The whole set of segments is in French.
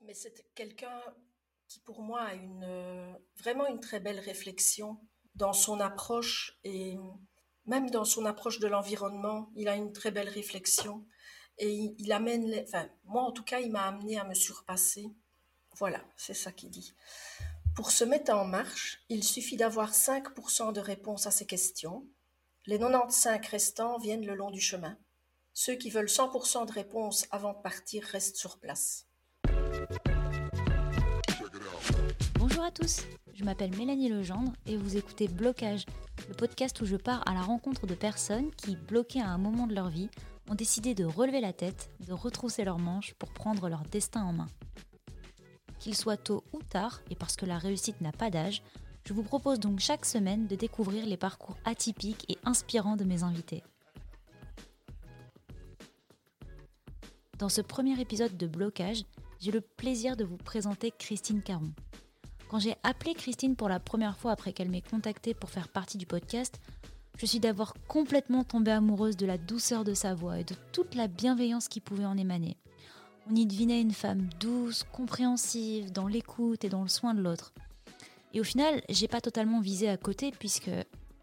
Mais c'est quelqu'un qui, pour moi, a une, vraiment une très belle réflexion dans son approche et même dans son approche de l'environnement. Il a une très belle réflexion et il, amène, enfin, moi en tout cas, il m'a amené à me surpasser. Voilà, c'est ça qu'il dit. Pour se mettre en marche, il suffit d'avoir 5% de réponses à ces questions. Les 95 restants viennent le long du chemin. Ceux qui veulent 100% de réponses avant de partir restent sur place. Bonjour à tous, je m'appelle Mélanie Legendre et vous écoutez Blocage, le podcast où je pars à la rencontre de personnes qui, bloquées à un moment de leur vie, ont décidé de relever la tête, de retrousser leurs manches pour prendre leur destin en main. Qu'il soit tôt ou tard, et parce que la réussite n'a pas d'âge, je vous propose donc chaque semaine de découvrir les parcours atypiques et inspirants de mes invités. Dans ce premier épisode de Blocage, j'ai le plaisir de vous présenter Christine Caron. Quand j'ai appelé Christine pour la première fois après qu'elle m'ait contactée pour faire partie du podcast, je suis d'abord complètement tombée amoureuse de la douceur de sa voix et de toute la bienveillance qui pouvait en émaner. On y devinait une femme douce, compréhensive, dans l'écoute et dans le soin de l'autre. Et au final, j'ai pas totalement visé à côté puisque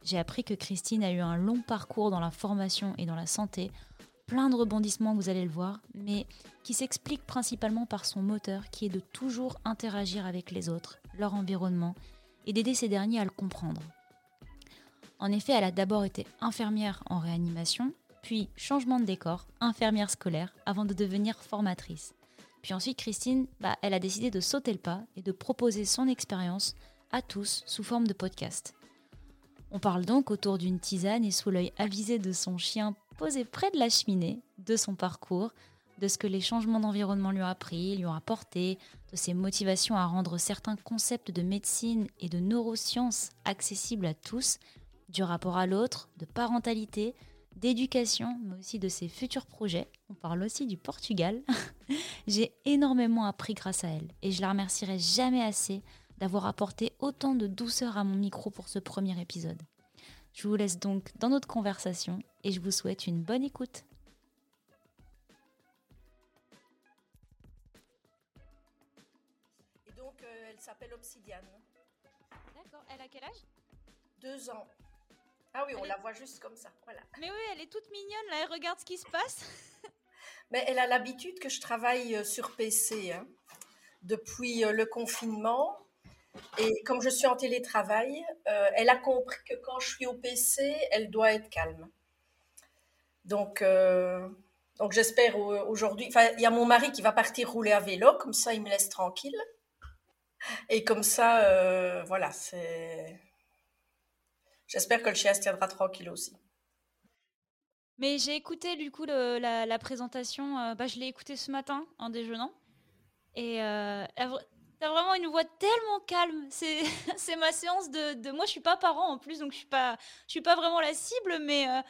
j'ai appris que Christine a eu un long parcours dans la formation et dans la santé, plein de rebondissements, vous allez le voir, mais qui s'explique principalement par son moteur qui est de toujours interagir avec les autres, leur environnement, et d'aider ces derniers à le comprendre. En effet, elle a d'abord été infirmière en réanimation, puis changement de décor, infirmière scolaire, avant de devenir formatrice. Puis ensuite, Christine, bah, elle a décidé de sauter le pas et de proposer son expérience à tous sous forme de podcast. On parle donc autour d'une tisane et sous l'œil avisé de son chien posé près de la cheminée, de son parcours, de ce que les changements d'environnement lui ont appris, lui ont apporté, de ses motivations à rendre certains concepts de médecine et de neurosciences accessibles à tous, du rapport à l'autre, de parentalité, d'éducation, mais aussi de ses futurs projets. On parle aussi du Portugal. J'ai énormément appris grâce à elle et je la remercierai jamais assez d'avoir apporté autant de douceur à mon micro pour ce premier épisode. Je vous laisse donc dans notre conversation et je vous souhaite une bonne écoute. Et donc, euh, elle s'appelle Obsidiane. D'accord, elle a quel âge? Deux ans. Ah oui, on la voit juste comme ça, voilà. Mais oui, elle est toute mignonne, là, elle regarde ce qui se passe. Mais elle a l'habitude que je travaille euh, sur PC hein. depuis euh, le confinement. Et comme je suis en télétravail, euh, elle a compris que quand je suis au PC, elle doit être calme. Donc, donc j'espère aujourd'hui. Enfin, il y a mon mari qui va partir rouler à vélo, comme ça il me laisse tranquille. Et comme ça, voilà, c'est J'espère que le chien se tiendra tranquille aussi. Mais j'ai écouté du coup la, présentation, euh, bah, je l'ai écouté ce matin en déjeunant. Et euh, t'as vraiment une voix tellement calme. C'est, ma séance de, Moi, je suis pas parent en plus, donc je suis pas, je suis pas vraiment la cible, mais, euh,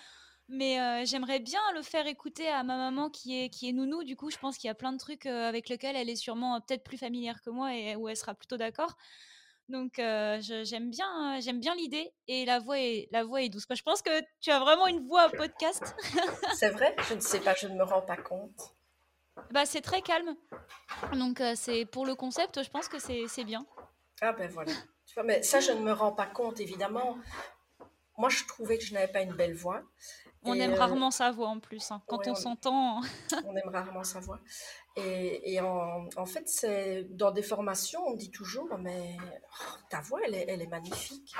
mais euh, j'aimerais bien le faire écouter à ma maman qui est, qui est nounou. Du coup, je pense qu'il y a plein de trucs avec lesquels elle est sûrement peut-être plus familière que moi et où elle sera plutôt d'accord. Donc euh, j'aime bien, j'aime bien l'idée et la voix est, la voix est douce. Je pense que tu as vraiment une voix podcast. c'est vrai, je ne sais pas, je ne me rends pas compte. Bah c'est très calme. Donc euh, c'est pour le concept, je pense que c'est bien. Ah ben voilà. Tu vois, mais ça je ne me rends pas compte évidemment. Moi je trouvais que je n'avais pas une belle voix. On aime euh, rarement sa voix en plus. Hein. Quand on, s'entend. on aime rarement sa voix. Et, en, fait, c'est dans des formations, on dit toujours, mais oh, ta voix, elle est, elle est, magnifique.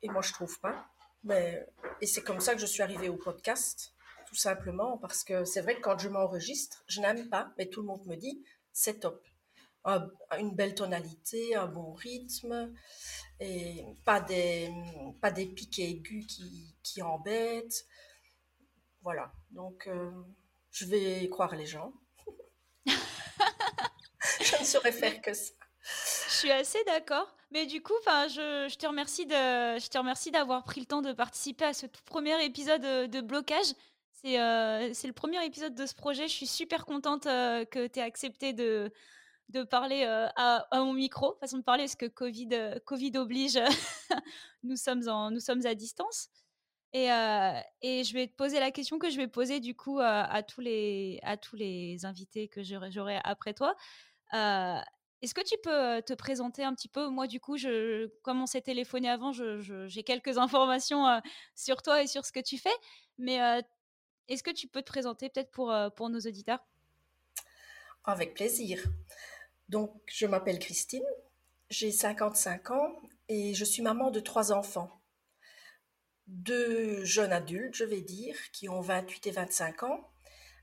Et moi, je trouve pas. Mais, et c'est comme ça que je suis arrivée au podcast, tout simplement, parce que c'est vrai que quand je m'enregistre, je n'aime pas, mais tout le monde me dit, c'est top. une belle tonalité, un bon rythme, et pas des, pas des pics aigus qui, qui embêtent. Voilà, donc euh, je vais croire les gens. je ne saurais faire que ça. Je suis assez d'accord. Mais du coup, je, je te remercie de, je te remercie d'avoir pris le temps de participer à ce tout premier épisode de, blocage. C'est euh, c'est le premier épisode de ce projet. Je suis super contente euh, que tu aies accepté de, de parler euh, à, à, mon micro, façon de parler, parce que Covid, Covid oblige, nous, sommes en, nous sommes à distance. Et, et, je vais te poser la question que je vais poser du coup à, tous, les, à tous les invités que j'aurai après toi. Est-ce que tu peux te présenter un petit peu? Moi, du coup, je, comme on s'est téléphoné avant, j'ai quelques informations sur toi et sur ce que tu fais. Mais est-ce que tu peux te présenter peut-être pour, pour nos auditeurs? Avec plaisir. Donc, je m'appelle Christine, j'ai 55 ans et je suis maman de trois enfants. Deux jeunes adultes, je vais dire, qui ont 28 et 25 ans,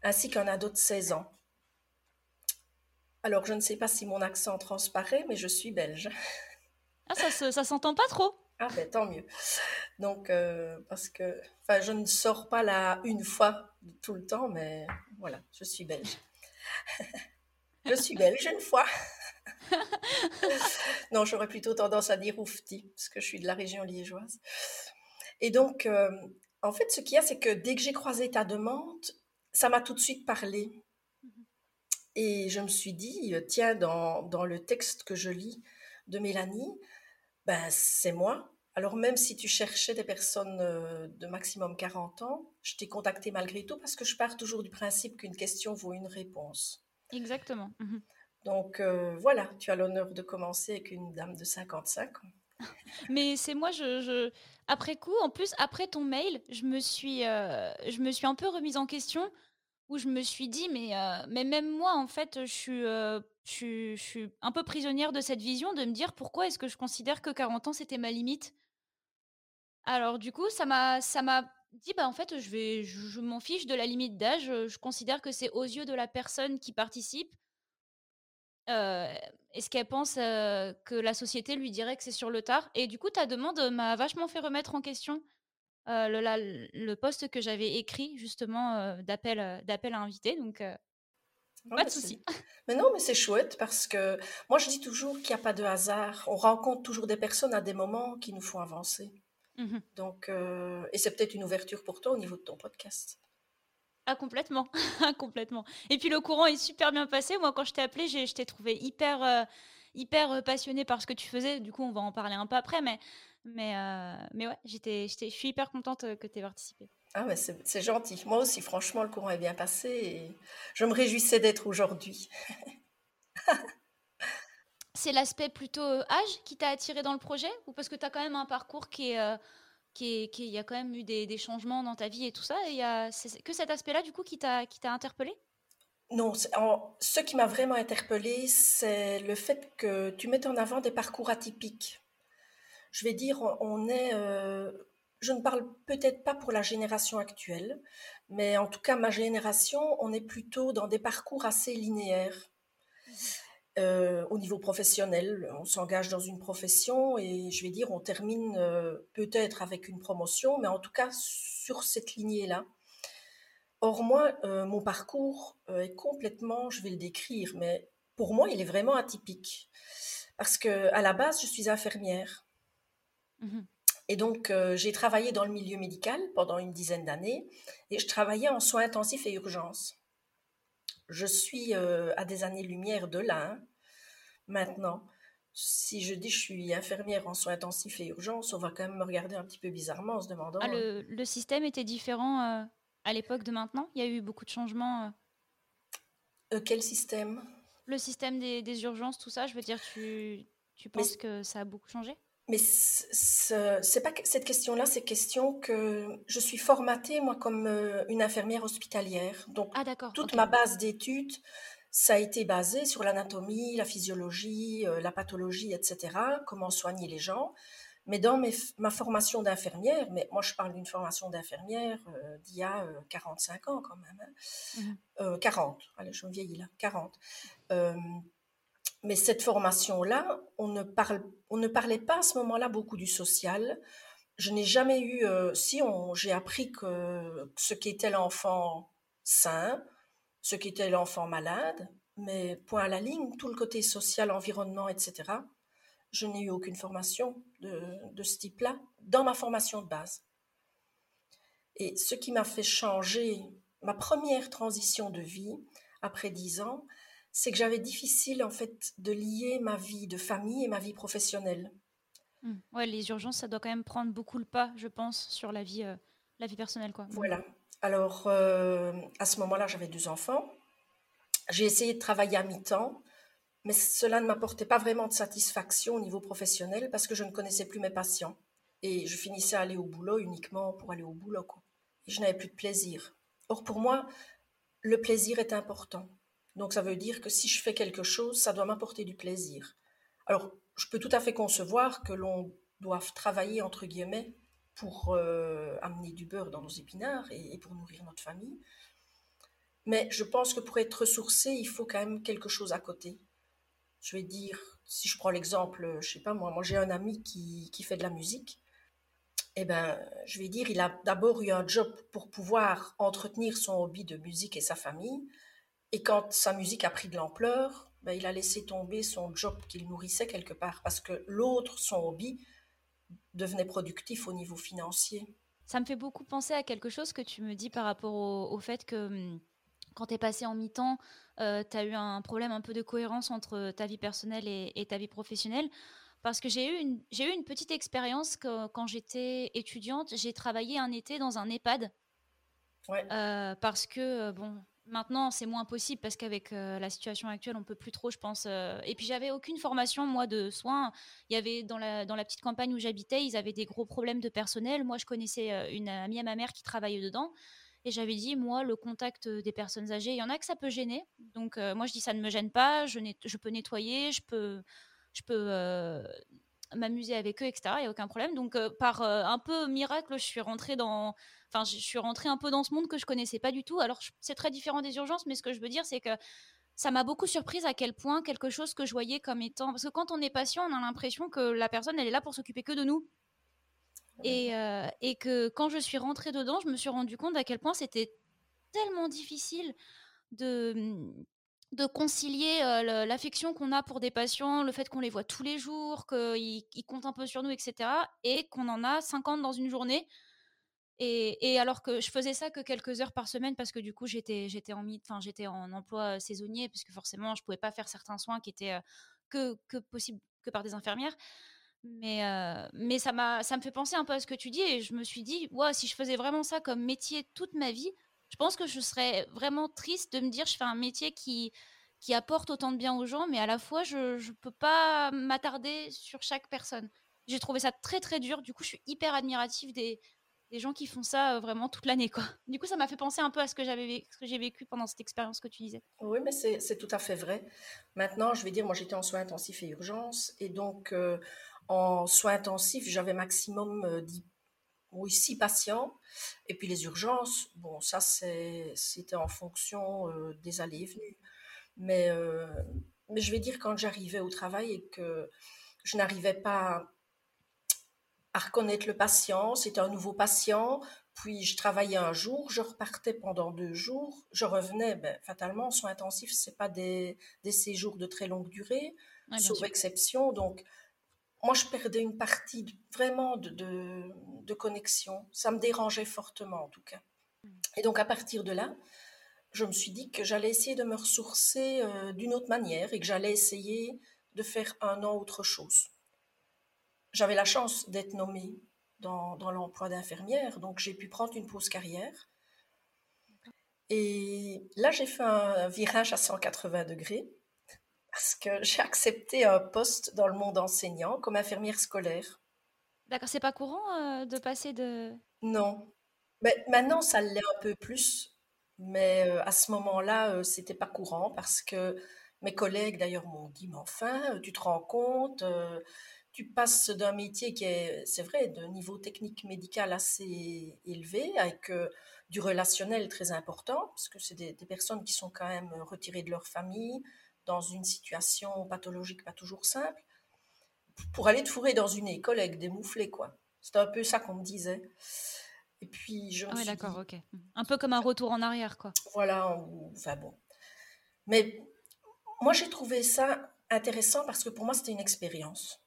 ainsi qu'un ado de 16 ans. Alors, je ne sais pas si mon accent transparaît, mais je suis belge. Ah, ça, ça s'entend pas trop Ah, ben tant mieux. Donc, euh, parce que, je ne sors pas là une fois tout le temps, mais voilà, je suis belge. je suis belge une fois. non, j'aurais plutôt tendance à dire oufti, parce que je suis de la région liégeoise. Et donc, euh, en fait, ce qu'il y a, c'est que dès que j'ai croisé ta demande, ça m'a tout de suite parlé. Et je me suis dit, tiens, dans, dans le texte que je lis de Mélanie, ben, c'est moi. Alors même si tu cherchais des personnes euh, de maximum 40 ans, je t'ai contacté malgré tout parce que je pars toujours du principe qu'une question vaut une réponse. Exactement. Mhm. Donc euh, voilà, tu as l'honneur de commencer avec une dame de 55 ans. Mais c'est moi, je, après coup, en plus, après ton mail, je me suis, je me suis un peu remise en question où je me suis dit, mais, euh, mais même moi, en fait, je suis, euh, je, suis, un peu prisonnière de cette vision de me dire pourquoi est-ce que je considère que 40 ans, c'était ma limite? Alors, du coup, ça m'a, ça m'a dit, bah, en fait, je, vais, je, m'en fiche de la limite d'âge. Je considère que c'est aux yeux de la personne qui participe. Euh, est-ce qu'elle pense que la société lui dirait que c'est sur le tard Et du coup, ta demande m'a vachement fait remettre en question euh, le, le, poste que j'avais écrit justement euh, d'appel euh, d'appel à inviter. Donc pas de souci. Mais non, mais c'est chouette parce que moi je dis toujours qu'il n'y a pas de hasard. On rencontre toujours des personnes à des moments qui nous font avancer. Mmh donc, et c'est peut-être une ouverture pour toi au niveau de ton podcast. Ah, complètement, complètement. Et puis le courant est super bien passé. Moi, quand je t'ai appelé, je t'ai trouvé hyper, hyper passionné par ce que tu faisais. Du coup, on va en parler un peu après, mais mais, euh, mais ouais, j'étais, je suis hyper contente euh, que tu aies participé. Ah, mais c'est gentil. Moi aussi, franchement, le courant est bien passé et je me réjouissais d'être aujourd'hui. c'est l'aspect plutôt euh, âge qui t'a attiré dans le projet ou parce que tu as quand même un parcours qui est. qui, est, qui il y a quand même eu des, des, changements dans ta vie et tout ça. Et c'est que cet aspect-là, du coup, qui t'a interpellé non, ce qui m'a vraiment interpellé, c'est le fait que tu mettes en avant des parcours atypiques je vais dire, on est, euh, je ne parle peut-être pas pour la génération actuelle, mais en tout cas, ma génération, on est plutôt dans des parcours assez linéaires. Euh, au niveau professionnel, on s'engage dans une profession et je vais dire, on termine euh, peut-être avec une promotion, mais en tout cas sur cette lignée-là. Or, moi, mon parcours est complètement, je vais le décrire, mais pour moi, il est vraiment atypique. Parce que à la base, je suis infirmière. Mmh et donc, euh, j'ai travaillé dans le milieu médical pendant une dizaine d'années et je travaillais en soins intensifs et urgences. Je suis euh, à des années-lumière de là. Hein. Maintenant, si je dis je suis infirmière en soins intensifs et urgences, on va quand même me regarder un petit peu bizarrement en se demandant. Ah, le, le, système était différent euh, à l'époque de maintenant? Il y a eu beaucoup de changements Quel système? Le système des, des, urgences, tout ça, je veux dire, tu, tu penses que ça a beaucoup changé? Mais c'est pas cette question-là, c'est question que je suis formatée moi comme euh, une infirmière hospitalière. Donc ah, toute ma base d'études, ça a été basé sur l'anatomie, la physiologie, euh, la pathologie, etc. Comment soigner les gens. Mais dans ma formation d'infirmière, mais moi je parle d'une formation d'infirmière euh, d'il y a 45 ans quand même, 40, hein. mmh allez je me vieillis là, 40 mais cette formation-là, on ne, on ne parlait pas à ce moment-là beaucoup du social. Je n'ai jamais eu, euh, si j'ai appris que ce qu'était l'enfant sain, ce qu'était l'enfant malade, mais point à la ligne, tout le côté social, environnement, etc. Je n'ai eu aucune formation de, de ce type-là dans ma formation de base. Et ce qui m'a fait changer ma première transition de vie après dix ans, c'est que j'avais difficile en fait de lier ma vie de famille et ma vie professionnelle. Mmh. Ouais, les urgences, ça doit quand même prendre beaucoup le pas, je pense, sur la vie, euh, la vie personnelle, quoi. Voilà. Alors, euh, à ce moment-là, j'avais deux enfants. J'ai essayé de travailler à mi-temps. Mais cela ne m'apportait pas vraiment de satisfaction au niveau professionnel parce que je ne connaissais plus mes patients. Et je finissais à aller au boulot uniquement pour aller au boulot. Et je n'avais plus de plaisir. Or, pour moi, le plaisir est important. Donc, ça veut dire que si je fais quelque chose, ça doit m'apporter du plaisir. Alors, je peux tout à fait concevoir que l'on doive travailler, entre guillemets, pour euh, amener du beurre dans nos épinards et, pour nourrir notre famille. Mais je pense que pour être ressourcé, il faut quand même quelque chose à côté. Je vais dire, si je prends l'exemple, je sais pas moi, moi j'ai un ami qui, qui, fait de la musique. Eh ben, je vais dire, il a d'abord eu un job pour pouvoir entretenir son hobby de musique et sa famille. Et quand sa musique a pris de l'ampleur, ben, il a laissé tomber son job qu'il nourrissait quelque part parce que l'autre, son hobby, devenait productif au niveau financier. Ça me fait beaucoup penser à quelque chose que tu me dis par rapport au, fait que hum, quand tu es passé en mi-temps, euh, tu as eu un problème un peu de cohérence entre ta vie personnelle et, ta vie professionnelle. Parce que j'ai eu une, eu une petite expérience que, quand j'étais étudiante, j'ai travaillé un été dans un EHPAD. Ouais. Euh, parce que, bon, Maintenant, c'est moins possible parce qu'avec euh, la situation actuelle, on peut plus trop, je pense. Euh, et puis, j'avais aucune formation, moi, de soins. Il y avait dans la, dans la petite campagne où j'habitais, ils avaient des gros problèmes de personnel. Moi, je connaissais euh, une amie à ma mère qui travaillait dedans. Et j'avais dit, moi, le contact des personnes âgées, il y en a que ça peut gêner. Donc, moi, je dis, ça ne me gêne pas. Je, je peux nettoyer, je peux, je peux m'amuser avec eux, etc. Il n'y a aucun problème. Donc, par un peu miracle, je suis rentrée dans Enfin, je suis rentrée un peu dans ce monde que je connaissais pas du tout. Alors, c'est très différent des urgences, mais ce que je veux dire, c'est que ça m'a beaucoup surprise à quel point quelque chose que je voyais comme étant. Parce que quand on est patient, on a l'impression que la personne, elle est là pour s'occuper que de nous. Et, euh, et, que quand je suis rentrée dedans, je me suis rendu compte à quel point c'était tellement difficile de, de concilier l'affection qu'on a pour des patients, le fait qu'on les voit tous les jours, qu'ils comptent un peu sur nous, etc. Et qu'on en a 50 dans une journée. Et, alors que je faisais ça que quelques heures par semaine parce que du coup j'étais j'étais en enfin j'étais en emploi saisonnier parce que forcément je pouvais pas faire certains soins qui étaient que que possible que par des infirmières. Mais mais ça m'a ça me fait penser un peu à ce que tu dis et je me suis dit ouais si je faisais vraiment ça comme métier toute ma vie, je pense que je serais vraiment triste de me dire je fais un métier qui qui apporte autant de bien aux gens, mais à la fois je je peux pas m'attarder sur chaque personne. J'ai trouvé ça très très dur. Du coup, je suis hyper admirative des des gens qui font ça euh, vraiment toute l'année. quoi. Du coup, ça m'a fait penser un peu à ce que j'avais ce que j'ai vécu pendant cette expérience que tu disais. Oui, mais c'est tout à fait vrai. Maintenant, je vais dire, moi j'étais en soins intensifs et urgences, et donc euh, en soins intensifs, j'avais maximum euh, 10, oui, 6 patients, et puis les urgences, bon, ça c'était en fonction euh, des allées et venues. Mais, mais je vais dire, quand j'arrivais au travail et que je n'arrivais pas à reconnaître le patient. C'était un nouveau patient. Puis je travaillais un jour, je repartais pendant deux jours, je revenais. Ben, fatalement, en soins intensifs, c'est pas des, des, séjours de très longue durée, sauf exception. Donc, moi, je perdais une partie vraiment de, de, connexion. Ça me dérangeait fortement, en tout cas. Mm. Et donc, à partir de là, je me suis dit que j'allais essayer de me ressourcer euh, d'une autre manière et que j'allais essayer de faire un an autre chose j'avais la chance d'être nommée dans, dans l'emploi d'infirmière, donc j'ai pu prendre une pause carrière. Et là, j'ai fait un virage à 180 degrés parce que j'ai accepté un poste dans le monde enseignant comme infirmière scolaire. D'accord, c'est pas courant euh, de passer de... Non. Mais maintenant, ça l'est un peu plus, mais euh, à ce moment-là, euh, c'était pas courant parce que mes collègues d'ailleurs m'ont dit, mais enfin, tu te rends compte, tu passes d'un métier qui est, c'est vrai, de niveau technique médical assez élevé, avec euh, du relationnel très important, parce que c'est des, personnes qui sont quand même retirées de leur famille, dans une situation pathologique pas toujours simple, pour aller te fourrer dans une école avec des mouflés, quoi. C'était un peu ça qu'on me disait. Et puis, je me ah d'accord, ok. Un peu comme un retour en arrière, quoi. Voilà, enfin bon. Mais moi, j'ai trouvé ça intéressant parce que pour moi, c'était une expérience.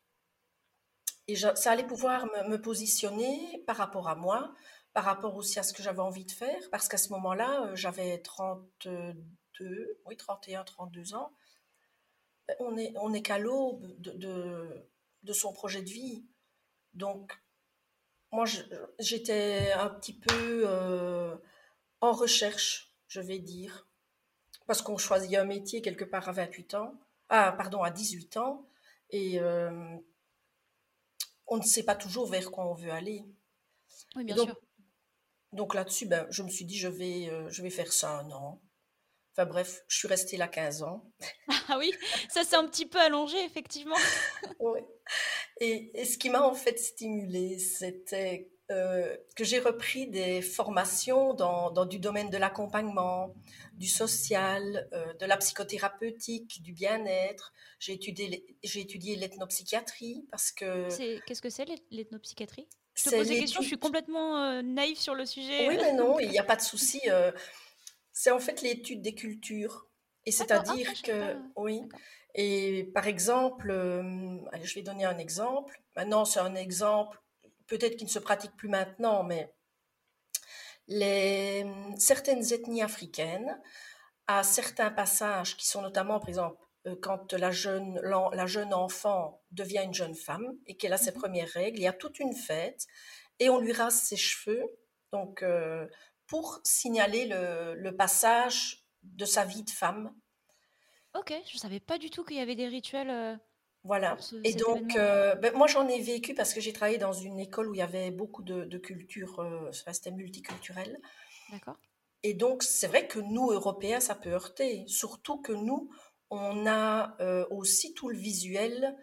Et ça allait pouvoir me, positionner par rapport à moi, par rapport aussi à ce que j'avais envie de faire, parce qu'à ce moment-là, euh, j'avais 32, oui, 31, 32 ans. On est, on est qu'à l'aube de, de, son projet de vie. Donc, moi, j'étais un petit peu euh, en recherche, je vais dire, parce qu'on choisit un métier quelque part à 28 ans. ah, pardon, à 18 ans, et euh, on ne sait pas toujours vers quoi on veut aller. Oui, bien donc, sûr. Donc là-dessus, ben, je me suis dit, je vais, euh, je vais faire ça un an. Enfin bref, je suis restée là 15 ans. Ah oui, ça c'est un petit peu allongé, effectivement. Oui. Et, et ce qui m'a en fait stimulée, c'était euh, que j'ai repris des formations dans, dans du domaine de l'accompagnement, du social, euh, de la psychothérapeutique, du bien-être. J'ai étudié, j'ai étudié l'ethnopsychiatrie parce que... Qu'est-ce que c'est l'eth- l'ethnopsychiatrie? Je te pose des questions, je suis complètement euh, naïve sur le sujet. Oui, mais non, il n'y a pas de souci. euh, c'est en fait l'étude des cultures. Et ah, c'est-à-dire que, oui, et par exemple, euh, allez, je vais donner un exemple. Maintenant, c'est un exemple peut-être qui ne se pratique plus maintenant, mais les, certaines ethnies africaines, à certains passages qui sont notamment, par exemple, euh, quand la jeune, la jeune enfant devient une jeune femme et qu'elle a ses Mhm. premières règles, il y a toute une fête et on lui rase ses cheveux, donc euh, pour signaler le, le passage de sa vie de femme. Ok, je savais pas du tout qu'il y avait des rituels euh, Voilà. ce- Et donc, euh, ben, moi, j'en ai vécu parce que j'ai travaillé dans une école où il y avait beaucoup de, de cultures, euh, c'était multiculturel. D'accord. Et donc, c'est vrai que nous, Européens, ça peut heurter. Surtout que nous, on a aussi tout le visuel.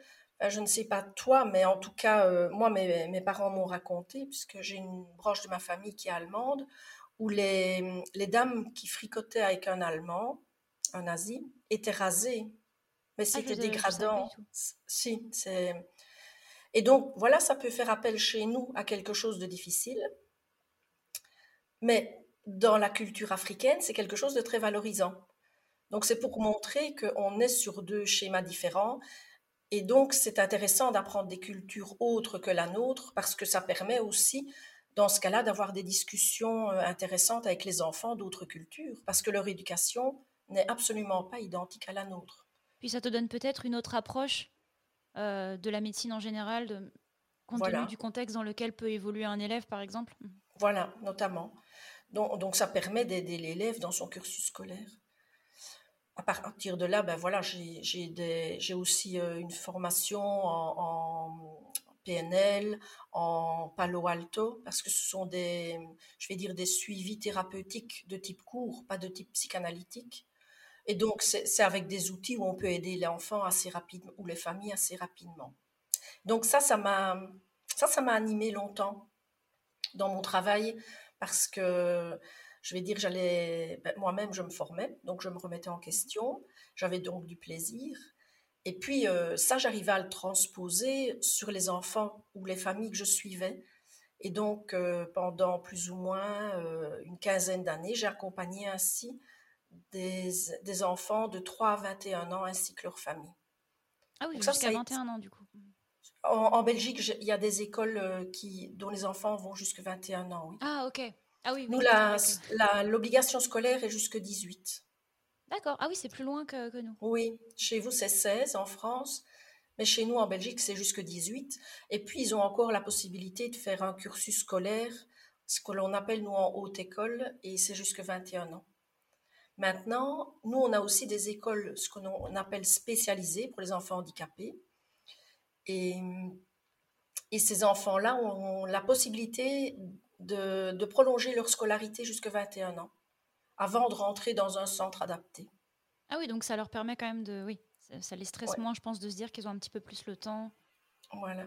Je ne sais pas toi, mais en tout cas, moi, mes, mes parents m'ont raconté, puisque j'ai une branche de ma famille qui est allemande, où les, les dames qui fricotaient avec un Allemand, un nazi, étaient rasées. Mais Ah, c'était dégradant. Si, c'est... Et donc, voilà, ça peut faire appel chez nous à quelque chose de difficile. Mais dans la culture africaine, c'est quelque chose de très valorisant. Donc c'est pour montrer qu'on est sur deux schémas différents. Et donc c'est intéressant d'apprendre des cultures autres que la nôtre parce que ça permet aussi, dans ce cas-là, d'avoir des discussions euh, intéressantes avec les enfants d'autres cultures parce que leur éducation n'est absolument pas identique à la nôtre. Puis ça te donne peut-être une autre approche euh, de la médecine en général, de- compte tenu du contexte dans lequel peut évoluer un élève, par exemple? Voilà, notamment. Donc, donc ça permet d'aider l'élève dans son cursus scolaire. À partir de là, ben voilà, j'ai aussi euh, une formation en, en PNL, en Palo Alto, parce que ce sont des, je vais dire, des suivis thérapeutiques de type court, pas de type psychanalytique. Et donc, c'est avec des outils où on peut aider l'enfant assez rapidement, ou les familles assez rapidement. Donc ça, ça m'a ça, ça m'a animé longtemps dans mon travail parce que je vais dire, j'allais ben, moi-même, je me formais, donc je me remettais en question, j'avais donc du plaisir. Et puis euh, ça, j'arrivais à le transposer sur les enfants ou les familles que je suivais. Et donc, euh, pendant plus ou moins euh, une quinzaine d'années, j'ai accompagné ainsi des, des enfants de 3 à 21 ans ainsi que leurs familles. Ah oui, jusqu'à a été... 21 ans, du coup. En, en Belgique, il y a des écoles qui, dont les enfants vont jusqu'à 21 ans, oui. Ah, ok. Ah oui, Nous, l'obligation scolaire est jusque 18. D'accord. Ah oui, c'est plus loin que, nous. Oui, chez vous, c'est 16 en France, mais chez nous, en Belgique, c'est jusque 18. Et puis, ils ont encore la possibilité de faire un cursus scolaire, ce que l'on appelle, nous, en haute école, et c'est jusque 21 ans. Maintenant, nous, on a aussi des écoles, ce qu'on on appelle spécialisées pour les enfants handicapés. Et, et ces enfants-là ont la possibilité de, de prolonger leur scolarité jusqu'à 21 ans, avant de rentrer dans un centre adapté. Ah oui, donc ça leur permet quand même de... Oui, ça, ça les stresse Ouais, moins, je pense, de se dire qu'ils ont un petit peu plus le temps. voilà.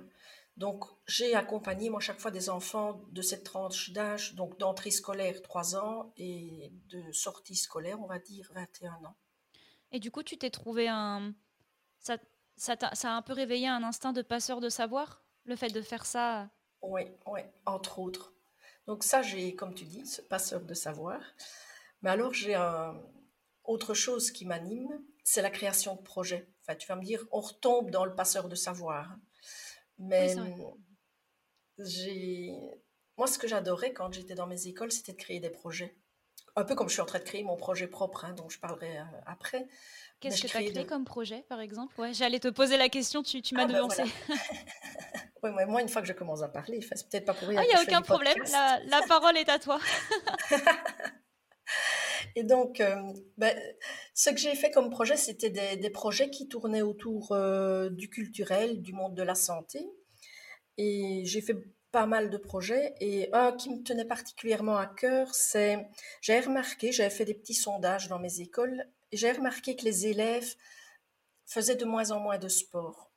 Donc, j'ai accompagné, moi, chaque fois des enfants de cette tranche d'âge, donc d'entrée scolaire 3 ans et de sortie scolaire, on va dire 21 ans. Et du coup, tu t'es trouvé un... Ça, ça a un peu réveillé un instinct de passeur de savoir, le fait de faire ça? Oui, oui, entre autres. Donc ça, j'ai, comme tu dis, ce passeur de savoir. Mais alors, j'ai un... autre chose qui m'anime, c'est la création de projets. Enfin, tu vas me dire, on retombe dans le passeur de savoir. Oui, Mais j'ai... Moi, ce que j'adorais quand j'étais dans mes écoles, c'était de créer des projets. Un peu comme je suis en train de créer mon projet propre, hein, dont je parlerai euh, après. Mais Qu'est-ce que tu as créé de... comme projet, par exemple? Ouais, j'allais te poser la question, tu, tu m'as Ah ben devancé. voilà. Ouais, ouais, moi, une fois que je commence à parler, c'est peut-être pas pour Ah, rien il que n'y a aucun problème, la parole est à toi. Et donc, euh, ben, ce que j'ai fait comme projet, c'était des, projets qui tournaient autour euh, du culturel, du monde de la santé. Et j'ai fait pas mal de projets. Et un qui me tenait particulièrement à cœur, c'est, j'ai remarqué, j'avais fait des petits sondages dans mes écoles, et j'ai remarqué que les élèves faisaient de moins en moins de sport.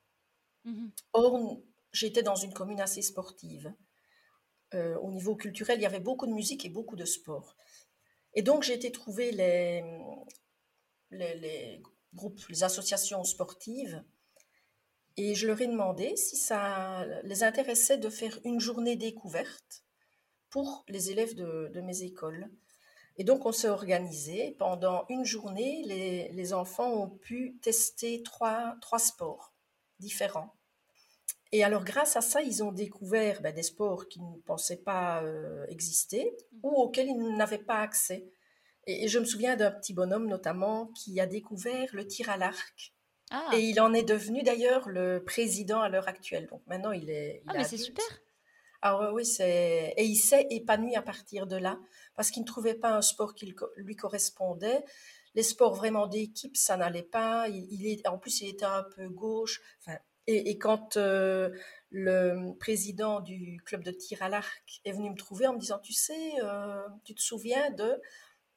Mmh Or, j'étais dans une commune assez sportive. Euh, au niveau culturel, il y avait beaucoup de musique et beaucoup de sport. Et donc, j'ai été trouver les, les, groupes, les associations sportives, et je leur ai demandé si ça les intéressait de faire une journée découverte pour les élèves de, de mes écoles. Et donc, on s'est organisé. Pendant une journée, les, les, enfants ont pu tester trois, trois sports différents. Et alors, grâce à ça, ils ont découvert ben, des sports qu'ils ne pensaient pas euh, exister ou auxquels ils n'avaient pas accès. Et, je me souviens d'un petit bonhomme notamment qui a découvert le tir à l'arc. Ah. Et il en est devenu d'ailleurs le président à l'heure actuelle. Donc maintenant, il est. ah, mais c'est super! Alors oui, c'est et il s'est épanoui à partir de là parce qu'il ne trouvait pas un sport qui lui correspondait. Les sports vraiment d'équipe, ça n'allait pas. Il, il est en plus il était un peu gauche. Enfin, et, quand euh, le président du club de tir à l'arc est venu me trouver en me disant, tu sais, euh, tu te souviens de...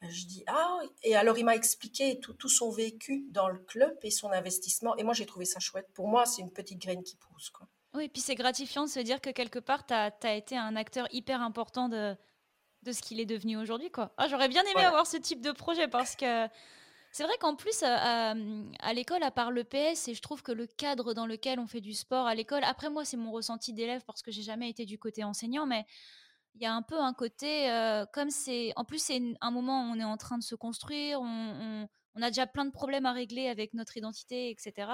Ben, je dis, ah, et alors il m'a expliqué tout, tout, son vécu dans le club et son investissement. Et moi, j'ai trouvé ça chouette. Pour moi, c'est une petite graine qui pousse. Quoi. Oui, et puis c'est gratifiant de se dire que quelque part, tu as, as, été un acteur hyper important de, de ce qu'il est devenu aujourd'hui. quoi. Ah, J'aurais bien aimé avoir ce type de projet parce que c'est vrai qu'en plus, à, l'école, à part le PS, et je trouve que le cadre dans lequel on fait du sport à l'école, après moi, c'est mon ressenti d'élève parce que j'ai jamais été du côté enseignant, mais il y a un peu un côté, euh, comme c'est. En plus, c'est un moment où on est en train de se construire, on, a déjà plein de problèmes à régler avec notre identité, etc.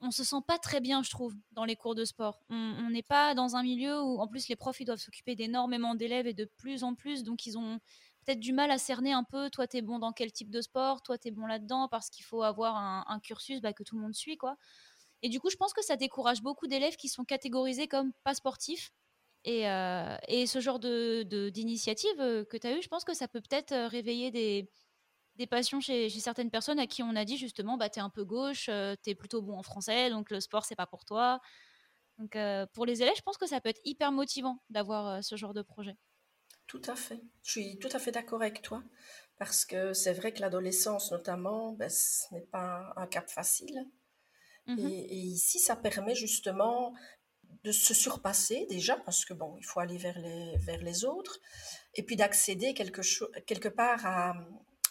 On se sent pas très bien, je trouve, dans les cours de sport. On n'est pas dans un milieu où, en plus, les profs, ils doivent s'occuper d'énormément d'élèves et de plus en plus, donc ils ont peut-être du mal à cerner un peu, toi, tu es bon dans quel type de sport, toi, tu es bon là-dedans, parce qu'il faut avoir un, cursus bah, que tout le monde suit, quoi. Et du coup, je pense que ça décourage beaucoup d'élèves qui sont catégorisés comme pas sportifs. Et, euh, et ce genre d'initiative de, euh, que tu as eu, je pense que ça peut peut-être euh, réveiller des, des passions chez, certaines personnes à qui on a dit justement, bah, tu es un peu gauche, tu es plutôt bon en français, donc le sport, c'est pas pour toi. Donc pour les élèves, je pense que ça peut être hyper motivant d'avoir ce genre de projet. Tout à fait. Je suis tout à fait d'accord avec toi. Parce que c'est vrai que l'adolescence, notamment, ben, ce n'est pas un cap facile. Mmh et, ici, ça permet justement de se surpasser déjà, parce que bon, il faut aller vers les, vers les autres, et puis d'accéder quelque, quelque part à,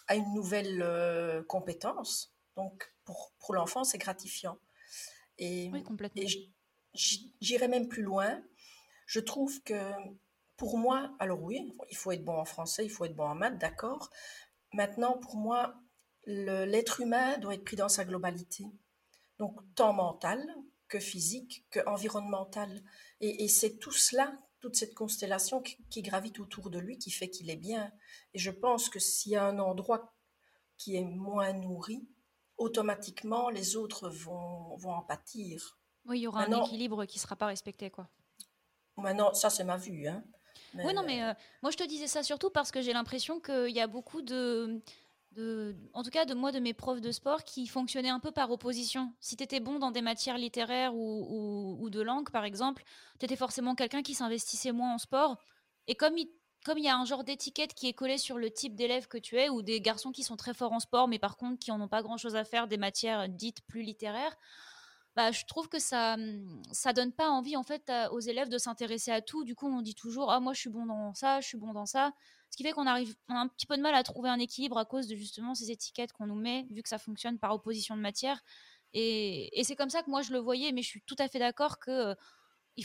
à une nouvelle euh, compétence. Donc, pour, pour l'enfant, c'est gratifiant. Et, oui, complètement. Et j'irai même plus loin. Je trouve que pour moi, alors oui, il faut être bon en français, il faut être bon en maths, d'accord. Maintenant, pour moi, l'être humain doit être pris dans sa globalité. Donc, tant mental que physique, que environnemental. Et, c'est tout cela, toute cette constellation qui, gravite autour de lui qui fait qu'il est bien. Et je pense que s'il y a un endroit qui est moins nourri, automatiquement, les autres vont, vont en pâtir. Oui, il y aura un équilibre qui ne sera pas respecté, quoi. Maintenant, ça, c'est ma vue. Hein. Oui, non, mais euh, moi je te disais ça surtout parce que j'ai l'impression qu'il y a beaucoup de, de, en tout cas de moi, de mes profs de sport qui fonctionnaient un peu par opposition. Si tu étais bon dans des matières littéraires ou, ou, de langue, par exemple, tu étais forcément quelqu'un qui s'investissait moins en sport. Et comme il, comme il y a un genre d'étiquette qui est collé sur le type d'élève que tu es, ou des garçons qui sont très forts en sport, mais par contre qui n'en ont pas grand-chose à faire des matières dites plus littéraires, bah, je trouve que ça mmh, ça donne pas envie en fait aux élèves de s'intéresser à tout. Du coup, on dit toujours ah moi je suis bon dans ça, je suis bon dans ça. Ce qui fait qu'on arrive a un petit peu de mal à trouver un équilibre à cause de justement ces étiquettes qu'on nous met vu que ça fonctionne par opposition de matière. Et, c'est comme ça que moi je le voyais, mais je suis tout à fait d'accord que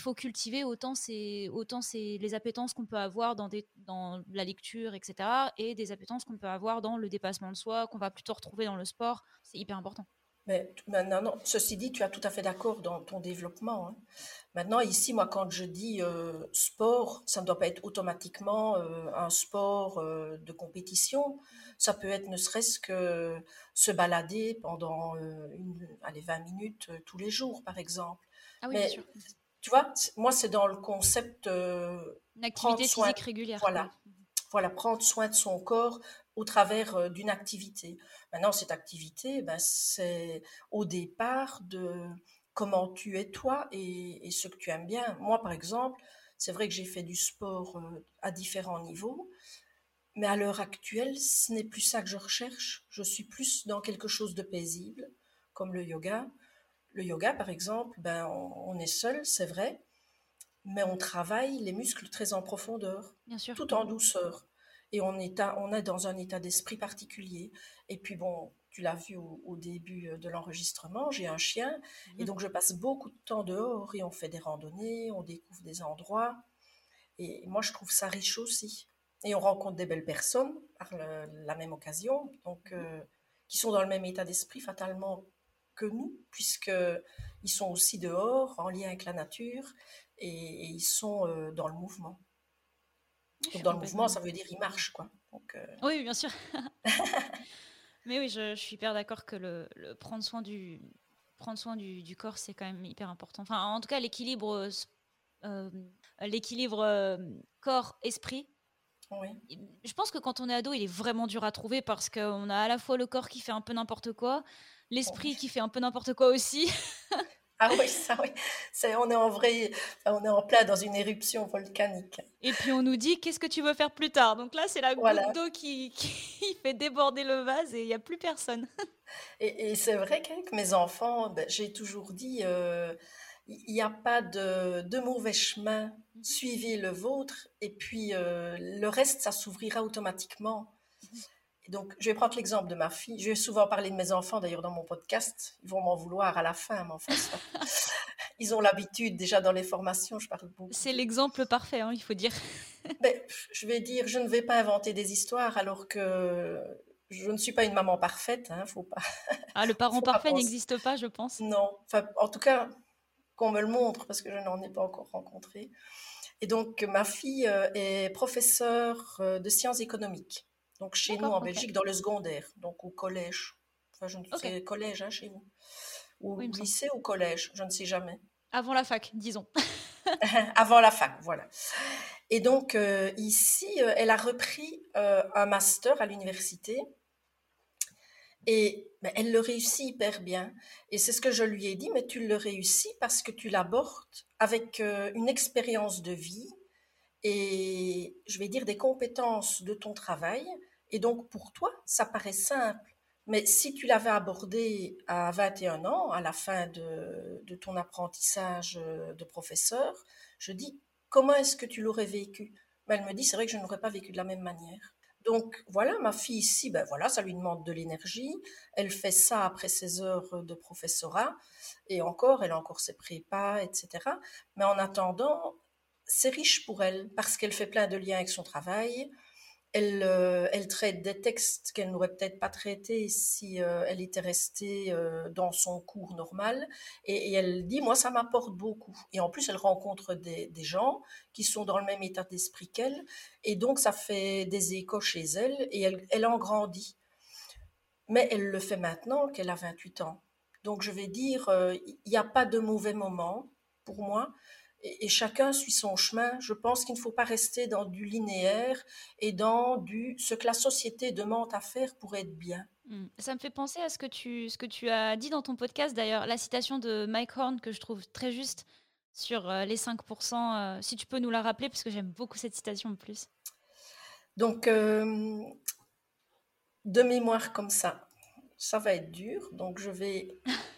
faut cultiver autant c'est autant les appétences qu'on peut avoir dans dans la lecture etc et des appétences qu'on peut avoir dans le dépassement de soi qu'on va plutôt retrouver dans le sport c'est hyper important mais maintenant, ceci dit, tu as tout à fait d'accord dans ton développement. Hein. Maintenant, ici, moi, quand je dis euh, sport, ça ne doit pas être automatiquement euh, un sport euh, de compétition. Ça peut être ne serait-ce que se balader pendant une, allez, 20 minutes tous les jours, par exemple. Ah oui, bien sûr. Tu vois, moi, c'est dans le concept. une activité physique régulière. Voilà. voilà, prendre soin de son corps au travers d'une activité. Maintenant, cette activité, ben, c'est au départ de comment tu es toi et, ce que tu aimes bien. Moi, par exemple, c'est vrai que j'ai fait du sport euh, à différents niveaux, mais à l'heure actuelle, ce n'est plus ça que je recherche. Je suis plus dans quelque chose de paisible, comme le yoga. Le yoga, par exemple, ben, on, est seul, c'est vrai, mais on travaille les muscles très en profondeur, tout en douceur. Et on est, on est dans un état d'esprit particulier. Et puis bon, tu l'as vu au, début de l'enregistrement, j'ai un chien, et mhm. donc je passe beaucoup de temps dehors, et on fait des randonnées, on découvre des endroits. Et moi, je trouve ça riche aussi. Et on rencontre des belles personnes par la même occasion, donc mhm. euh, qui sont dans le même état d'esprit fatalement que nous, puisqu'ils sont aussi dehors, en lien avec la nature, et, ils sont euh, dans le mouvement. Dans le mouvement, ça veut dire ils marchent, quoi. Donc, euh, Oui, bien sûr. Mais oui, je, suis hyper d'accord que le, prendre soin du prendre soin du, corps, c'est quand même hyper important. Enfin, en tout cas, l'équilibre euh, l'équilibre corps-esprit. Oui. Je pense que quand on est ado, il est vraiment dur à trouver parce qu'on a à la fois le corps qui fait un peu n'importe quoi, l'esprit qui fait un peu n'importe quoi aussi. ah oui, ça oui. on est en vrai, on est en plein dans une éruption volcanique. Et puis on nous dit qu'est-ce que tu veux faire plus tard? Donc là, c'est la goutte d'eau qui, qui, fait déborder le vase et il n'y a plus personne. et, c'est vrai qu'avec mes enfants, ben, j'ai toujours dit, euh, il n'y a pas de, de, mauvais chemin. Mhm. Suivez le vôtre et puis euh, le reste, ça s'ouvrira automatiquement. Donc, je vais prendre l'exemple de ma fille. Je vais souvent parler de mes enfants, d'ailleurs, dans mon podcast. Ils vont m'en vouloir à la fin, mais enfin, ils ont l'habitude, déjà dans les formations, je parle beaucoup. C'est l'exemple parfait, hein, il faut dire. ben, je vais dire, je ne vais pas inventer des histoires alors que je ne suis pas une maman parfaite. Hein, faut pas. Ah, le parent parfait n'existe pas, je pense. Non, enfin, en tout cas, qu'on me le montre, parce que je n'en ai pas encore rencontré. Et donc, ma fille euh, est professeure euh, de sciences économiques. Donc chez nous en Belgique, dans le secondaire, donc au collège. Enfin, je ne sais, collège hein, chez vous. Ou lycée ou collège, je ne sais jamais. Avant la fac, disons. Avant la fac, voilà. Et donc euh, ici, euh, elle a repris euh, un master à l'université. Et ben, elle le réussit hyper bien. Et c'est ce que je lui ai dit, mais tu le réussis parce que tu l'abordes avec une expérience de vie et, je vais dire, des compétences de ton travail et donc, pour toi, ça paraît simple. Mais si tu l'avais abordé à 21 ans, à la fin de, ton apprentissage de professeur, je dis, comment est-ce que tu l'aurais vécu? Mais Elle me dit, c'est vrai que je n'aurais pas vécu de la même manière. Donc voilà, ma fille ici, ben voilà, ça lui demande de l'énergie. Elle fait ça après ses heures de professorat. Et encore, elle a encore ses prépas, etc. Mais en attendant, c'est riche pour elle parce qu'elle fait plein de liens avec son travail. Euh, elle, traite des textes qu'elle n'aurait peut-être pas traités si euh, elle était restée euh, dans son cours normal. Et, elle dit, moi, ça m'apporte beaucoup. Et en plus, elle rencontre des, gens qui sont dans le même état d'esprit qu'elle. Et donc, ça fait des échos chez elle et elle, elle en grandit. Mais elle le fait maintenant qu'elle a 28 ans. Donc, je vais dire, il n'y a pas de mauvais moment pour moi et, chacun suit son chemin. Je pense qu'il ne faut pas rester dans du linéaire et dans du ce que la société demande à faire pour être bien. Hmm. Ça me fait penser à ce que tu, ce que tu as dit dans ton podcast d'ailleurs, la citation de Mike Horn que je trouve très juste sur euh, les 5%. Euh, si tu peux nous la rappeler, parce que j'aime beaucoup cette citation en plus. Donc, euh, de mémoire comme ça, ça va être dur. Donc, je vais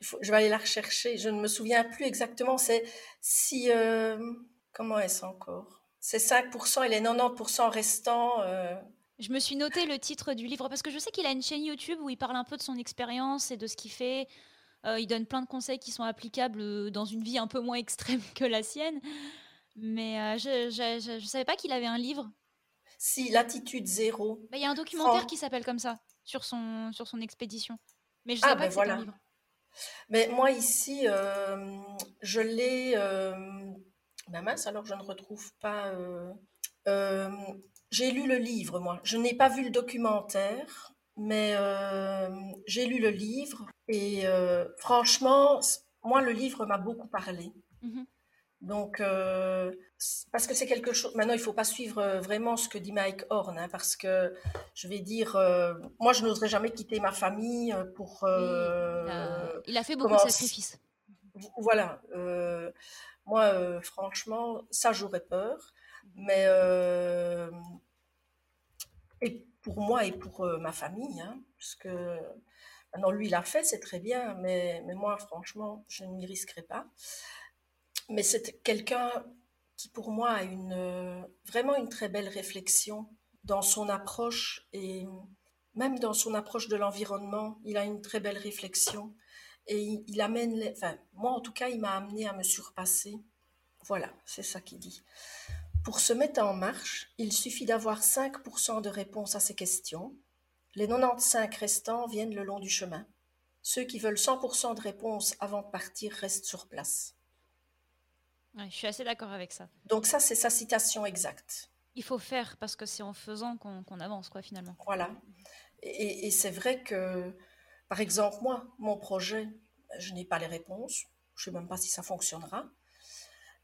je vais aller la rechercher. Je ne me souviens plus exactement. C'est si. Euh, comment est-ce encore? C'est 5% et les 90% restants. Euh. Je me suis noté le titre du livre parce que je sais qu'il a une chaîne YouTube où il parle un peu de son expérience et de ce qu'il fait. Euh, il donne plein de conseils qui sont applicables dans une vie un peu moins extrême que la sienne. Mais je ne savais pas qu'il avait un livre. Si, L'attitude zéro. Bah, il y a un documentaire qui s'appelle comme ça, sur son, sur son expédition. Mais je ne savais ah, pas ben que voilà. un livre. Mais moi ici, euh, je l'ai. Euh, ben mince, alors je ne retrouve pas. Euh, j'ai lu le livre, moi. Je n'ai pas vu le documentaire, mais j'ai lu le livre et franchement, moi, le livre m'a beaucoup parlé. Mhm. Donc, euh, parce que c'est quelque chose. Maintenant, il ne faut pas suivre euh, vraiment ce que dit Mike Horn, hein, parce que je vais dire, euh, moi, je n'oserais jamais quitter ma famille pour. il, a, fait beaucoup de sacrifices. Voilà. moi, franchement, ça, j'aurais peur. Mais. et pour moi et pour ma famille, hein, parce que. Maintenant, lui, il a fait, c'est très bien, mais, mais moi, franchement, je ne m'y risquerai pas mais c'est quelqu'un qui pour moi a une, vraiment une très belle réflexion dans son approche et même dans son approche de l'environnement, il a une très belle réflexion et il, amène, enfin moi en tout cas, il m'a amené à me surpasser. Voilà, c'est ça qu'il dit. Pour se mettre en marche, il suffit d'avoir 5% de réponses à ces questions. Les 95 restants viennent le long du chemin. Ceux qui veulent 100% de réponses avant de partir restent sur place je suis assez d'accord avec ça. Donc ça, c'est sa citation exacte. Il faut faire parce que c'est en faisant qu'on avance, quoi, finalement. Voilà. Et, c'est vrai que, par exemple, moi, mon projet, je n'ai pas les réponses. Je ne sais même pas si ça fonctionnera.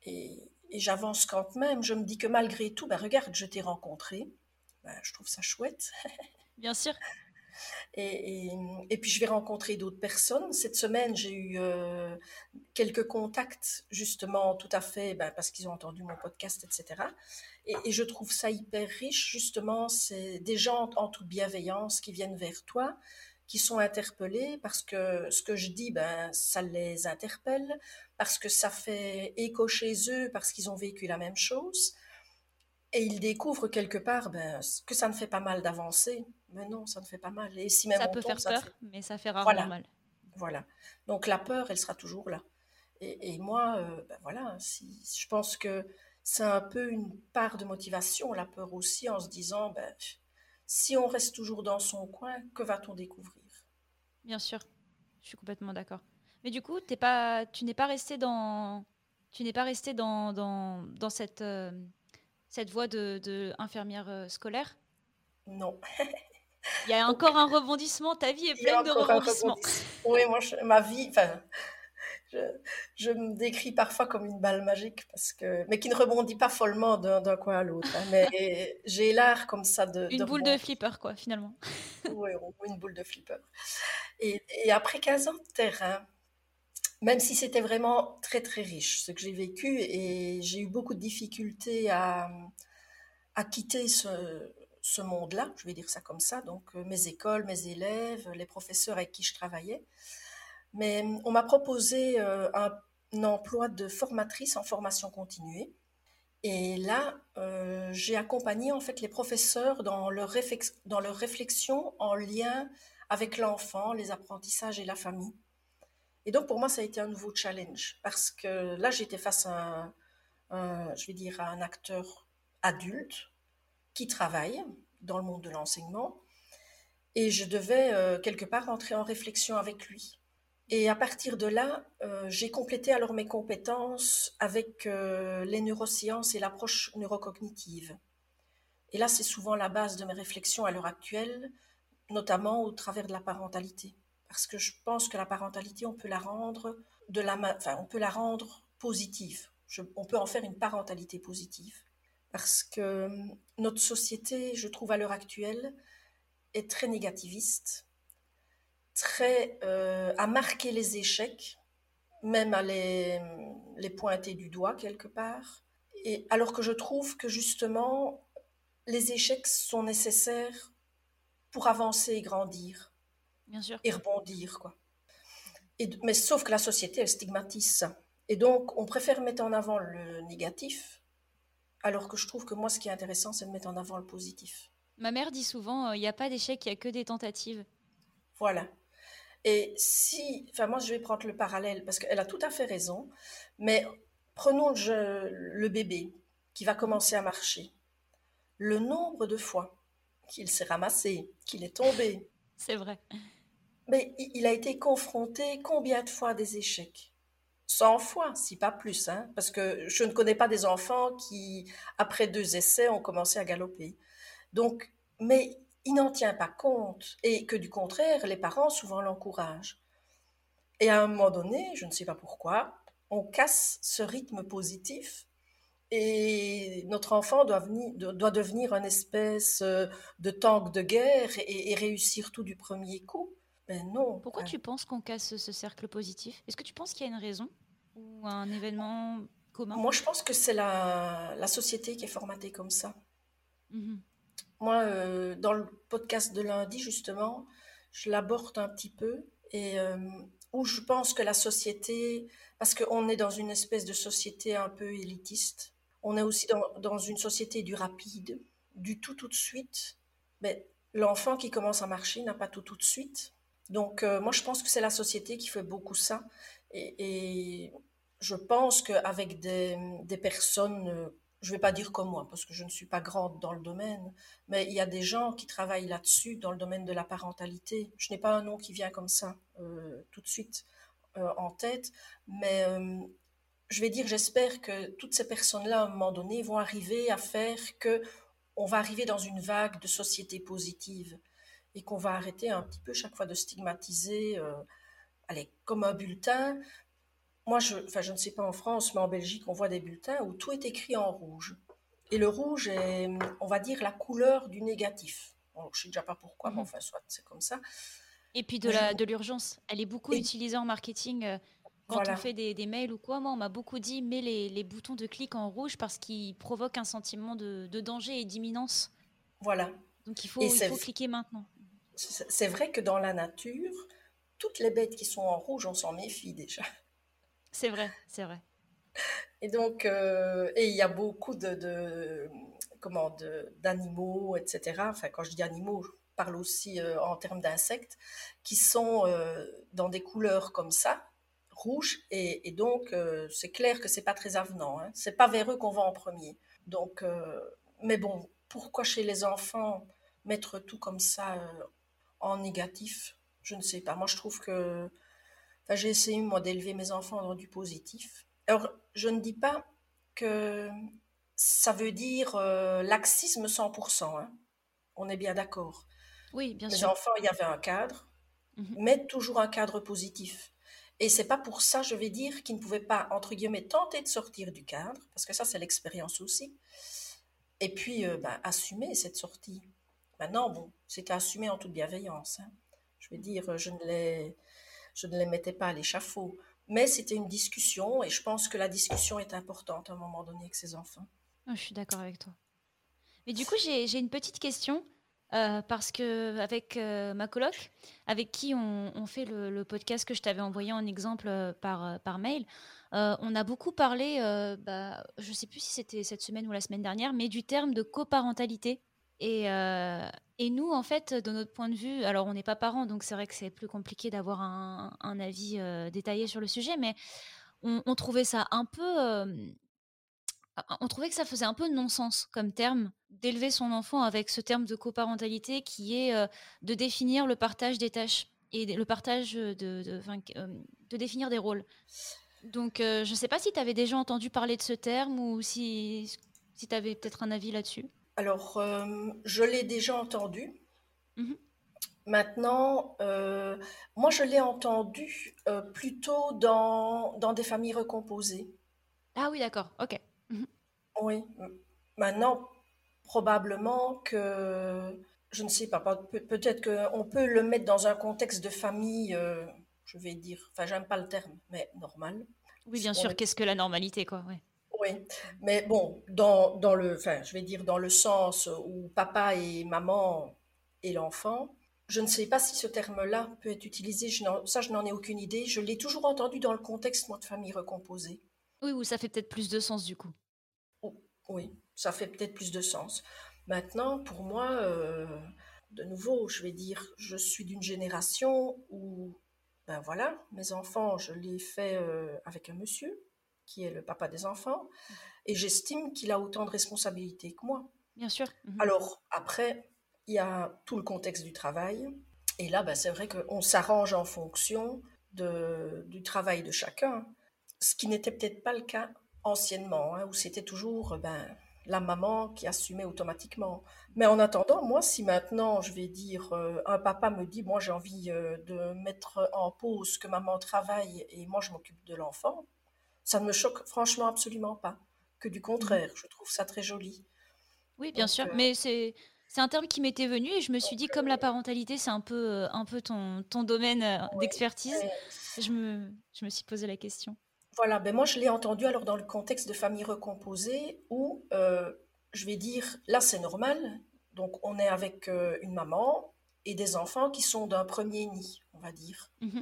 Et, j'avance quand même. Je me dis que malgré tout, ben regarde, je t'ai rencontré. Ben, je trouve ça chouette. Bien sûr. Et, et, puis je vais rencontrer d'autres personnes. Cette semaine, j'ai eu euh, quelques contacts, justement, tout à fait, ben, parce qu'ils ont entendu mon podcast, etc. Et, je trouve ça hyper riche, justement. C'est des gens en toute bienveillance qui viennent vers toi, qui sont interpellés parce que ce que je dis, ben, ça les interpelle, parce que ça fait écho chez eux, parce qu'ils ont vécu la même chose. Et ils découvrent quelque part ben, que ça ne fait pas mal d'avancer. Mais non, ça ne fait pas mal. Et si même ça peut faire peur, mais ça fait rarement mal. Voilà. Donc la peur, elle sera toujours là. Et, moi, euh, ben voilà, si, je pense que c'est un peu une part de motivation, la peur aussi, en se disant, ben, si on reste toujours dans son coin, que va-t-on découvrir? Bien sûr, je suis complètement d'accord. Mais du coup, t'es pas, tu n'es pas resté dans, tu n'es pas resté dans, dans, dans cette, euh, cette voie de, de infirmière euh, scolaire? Non. Il y a encore un rebondissement. Ta vie est pleine de rebondissements. Oui, moi, ma vie, enfin, je, me décris parfois comme une balle magique, parce que, mais qui ne rebondit pas follement d'un coin à l'autre. Hein. mais j'ai l'art comme ça de. Une boule de flipper, quoi, finalement. oui, une boule de flipper. Et, et, après 15 ans de terrain, même si c'était vraiment très très riche, ce que j'ai vécu, et j'ai eu beaucoup de difficultés à, à quitter ce, ce monde-là, je vais dire ça comme ça, donc euh, mes écoles, mes élèves, les professeurs avec qui je travaillais. Mais euh, on m'a proposé euh, un, emploi de formatrice en formation continuée. Et là, j'ai accompagné en fait les professeurs dans leur, dans leur réflexion en lien avec l'enfant, les apprentissages et la famille. Et donc pour moi, ça a été un nouveau challenge parce que là, j'étais face à je vais dire, à un acteur adulte qui travaille dans le monde de l'enseignement et je devais euh, quelque part entrer en réflexion avec lui. Et à partir de là, euh, j'ai complété alors mes compétences avec euh, les neurosciences et l'approche neurocognitive. Et là, c'est souvent la base de mes réflexions à l'heure actuelle, notamment au travers de la parentalité. Parce que je pense que la parentalité, on peut la rendre, de la, enfin, on peut la rendre positive. on peut en faire une parentalité positive parce que hum, notre société, je trouve à l'heure actuelle, est très négativiste, très euh, à marquer les échecs, même à les, les, pointer du doigt quelque part. Et alors que je trouve que justement, les échecs sont nécessaires pour avancer et grandir. Bien sûr. Et rebondir, quoi. Et, mais sauf que la société, elle stigmatise ça. Et donc, on préfère mettre en avant le négatif alors que je trouve que moi, ce qui est intéressant, c'est de mettre en avant le positif. Ma mère dit souvent, euh, il n'y a pas d'échec, il n'y a que des tentatives. Voilà. Et si, enfin moi, je vais prendre le parallèle parce qu'elle a tout à fait raison. Mais prenons le, le bébé qui va commencer à marcher. Le nombre de fois qu'il s'est ramassé, qu'il est tombé. C'est vrai. Mais il a été confronté combien de fois à des échecs? 100 fois, si pas plus, hein, parce que je ne connais pas des enfants qui, après deux essais, ont commencé à galoper. Donc, mais il n'en tient pas compte, et que du contraire, les parents souvent l'encouragent. Et à un moment donné, je ne sais pas pourquoi, on casse ce rythme positif et notre enfant doit, venir, doit devenir un espèce euh, de tank de guerre et, réussir tout du premier coup. Ben non. Pourquoi tu penses qu'on casse ce cercle positif? Est-ce que tu penses qu'il y a une raison? Ou un événement commun Moi, je pense que c'est la, la, société qui est formatée comme ça. Mmh Moi, euh, dans le podcast de lundi, justement, je l'aborde un petit peu et euh, où je pense que la société, parce qu'on est dans une espèce de société un peu élitiste, on est aussi dans, une société du rapide, du tout tout de suite. Mais l'enfant qui commence à marcher n'a pas tout tout de suite. Donc euh, moi je pense que c'est la société qui fait beaucoup ça. Et, je pense qu'avec des, des personnes, euh, je ne vais pas dire comme moi, parce que je ne suis pas grande dans le domaine, mais il y a des gens qui travaillent là-dessus, dans le domaine de la parentalité. Je n'ai pas un nom qui vient comme ça euh, tout de suite en tête, mais je vais dire, j'espère que toutes ces personnes-là, à un moment donné, vont arriver à faire que on va arriver dans une vague de société positive et qu'on va arrêter un petit peu chaque fois de stigmatiser, euh, allez, comme un bulletin. Moi, je, enfin, je ne sais pas en France, mais en Belgique, on voit des bulletins où tout est écrit en rouge. Et le rouge est, on va dire, la couleur du négatif. je ne sais déjà pas pourquoi, mais mhm. enfin, soit c'est comme ça. Et puis de, la, de l'urgence. Elle est beaucoup utilisée en marketing. Euh, quand on fait des, mails ou quoi, moi, on m'a beaucoup dit mets les, boutons de clic en rouge parce qu'ils provoquent un sentiment de, danger et d'imminence. Voilà. Donc il faut, il faut cliquer maintenant. C'est vrai que dans la nature, toutes les bêtes qui sont en rouge, on s'en méfie déjà. C'est vrai, c'est vrai. Et donc, euh, et il y a beaucoup de, de comment, d'animaux, etc. Enfin, quand je dis animaux, je parle aussi euh, en termes d'insectes, qui sont euh, dans des couleurs comme ça, rouge et, donc c'est clair que c'est pas très avenant. Hein. C'est pas vers eux qu'on va en premier. Donc, mais bon, pourquoi chez les enfants mettre tout comme ça en négatif? Je ne sais pas. Moi, je trouve que j'ai essayé moi d'élever mes enfants dans du positif. Alors, je ne dis pas que ça veut dire laxisme 100%. Hein. On est bien d'accord. Oui, bien sûr. Les enfants, il y avait un cadre. Mmh mettre toujours un cadre positif. Et c'est pas pour ça, je vais dire, qu'ils ne pouvaient pas, entre guillemets, tenter de sortir du cadre, parce que ça, c'est l'expérience aussi. Et puis, euh, ben, assumer cette sortie. Maintenant, bon, c'était assumé en toute bienveillance. Hein. Dire, je ne, les, je ne les mettais pas à l'échafaud. Mais c'était une discussion, et je pense que la discussion est importante à un moment donné avec ses enfants. Oh, je suis d'accord avec toi. Mais du coup, j'ai une petite question. Euh, parce que avec euh, ma coloc, avec qui on, fait le, podcast que je t'avais envoyé en exemple euh, par, par mail, on a beaucoup parlé, bah, je ne sais plus si c'était cette semaine ou la semaine dernière, mais du terme de coparentalité. Et, et nous, en fait, de notre point de vue, alors on n'est pas parents, donc c'est vrai que c'est plus compliqué d'avoir un, avis détaillé sur le sujet, mais on, trouvait ça un peu on trouvait que ça faisait un peu non-sens comme terme d'élever son enfant avec ce terme de coparentalité qui est euh, de définir le partage des tâches et le partage de, de, euh, définir des rôles. Donc euh, je ne sais pas si tu avais déjà entendu parler de ce terme ou si, si tu avais peut-être un avis là-dessus. Alors, je l'ai déjà entendu. Mmh Maintenant, moi, je l'ai entendu plutôt dans, dans des familles recomposées. Ah oui, d'accord, ok. Oui. Maintenant, probablement que, je ne sais pas, peut-être qu'on peut le mettre dans un contexte de famille, euh, je vais dire, enfin, j'aime pas le terme, mais normal. Oui, bien sûr, qu'est-ce que la normalité, quoi, Oui, mais bon, dans, dans le, enfin, je vais dire dans le sens où papa et maman et l'enfant, je ne sais pas si ce terme-là peut être utilisé, je ça je n'en ai aucune idée. Je l'ai toujours entendu dans le contexte moi, de famille recomposée. Oui, ou ça fait peut-être plus de sens du coup. Oui, ça fait peut-être plus de sens. Maintenant, pour moi, euh, de nouveau, je vais dire, je suis d'une génération où, ben voilà, mes enfants, je les fais euh, avec un monsieur qui est le papa des enfants, mmh. et j'estime qu'il a autant de responsabilités que moi. Bien sûr. Mmh. Alors, après, il y a tout le contexte du travail, et là, ben, c'est vrai qu'on s'arrange en fonction de, du travail de chacun, ce qui n'était peut-être pas le cas anciennement, hein, où c'était toujours ben, la maman qui assumait automatiquement. Mais en attendant, moi, si maintenant, je vais dire, euh, un papa me dit, moi j'ai envie euh, de mettre en pause que maman travaille et moi je m'occupe de l'enfant, Ça ne me choque franchement absolument pas. Que du contraire, je trouve ça très joli. Oui, bien sûr, mais c'est c'est un terme qui m'était venu et je me suis dit, comme la parentalité, c'est un peu, un peu ton, ton domaine d'expertise, je me, je me suis posé la question. Voilà, ben moi je l'ai entendu alors dans le contexte de famille recomposée où je vais dire, là c'est normal, donc on est avec une maman et des enfants qui sont d'un premier nid, on va dire. Mmh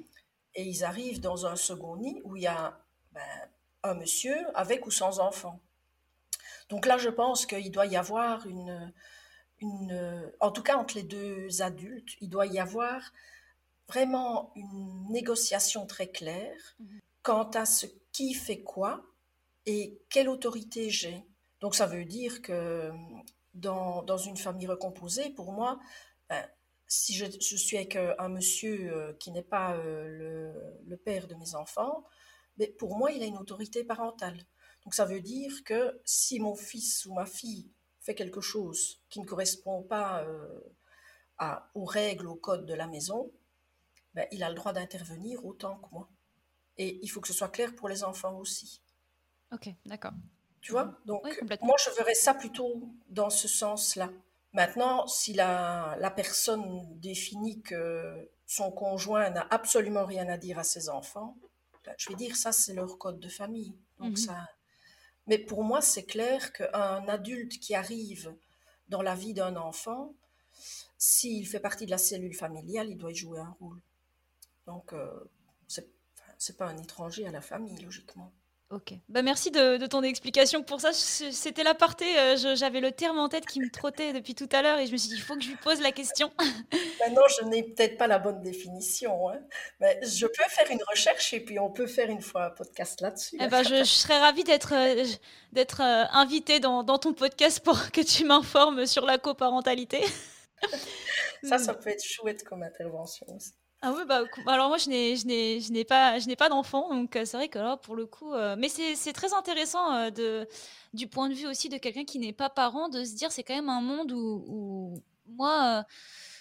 et ils arrivent dans un second nid où il y a ben, un monsieur avec ou sans enfant. Donc là, je pense qu'il doit y avoir une, une, en tout cas entre les deux adultes, il doit y avoir vraiment une négociation très claire mmh quant à ce qui fait quoi et quelle autorité j'ai. Donc ça veut dire que dans, dans une famille recomposée, pour moi, ben, si je, je, suis avec un monsieur euh, qui n'est pas euh, le, le, père de mes enfants, mais pour moi, il a une autorité parentale. Donc ça veut dire que si mon fils ou ma fille fait quelque chose qui ne correspond pas à, aux règles, au code de la maison, ben, il a le droit d'intervenir autant que moi. Et il faut que ce soit clair pour les enfants aussi. Ok, d'accord. Tu vois? Donc, moi, je verrais ça plutôt dans ce sens-là. Maintenant, si la, la, personne définit que son conjoint n'a absolument rien à dire à ses enfants, je vais dire ça, c'est leur code de famille. Donc, mhm. ça... Mais pour moi, c'est clair qu'un adulte qui arrive dans la vie d'un enfant, s'il fait partie de la cellule familiale, il doit y jouer un rôle. Donc, euh, c'est pas un étranger à la famille, logiquement. Ok. Bah merci de, ton explication pour ça. C'était l'aparté. Euh, J'avais le terme en tête qui me trottait depuis tout à l'heure et je me suis dit, il faut que je lui pose la question. Maintenant, je n'ai peut-être pas la bonne définition. Hein. Mais je peux faire une recherche et puis on peut faire une fois un podcast là-dessus. Eh ben, je, serais ravie d'être euh, d'être euh, invitée dans, dans, ton podcast pour que tu m'informes sur la coparentalité. ça, ça peut être chouette comme intervention aussi. Ah oui, bah, alors moi, je n'ai, je n'ai, je n'ai pas, je n'ai pas d'enfant, donc euh, c'est vrai que là, pour le coup, euh, mais c'est, c'est très intéressant euh, de, du point de vue aussi de quelqu'un qui n'est pas parent, de se dire c'est quand même un monde où, où moi,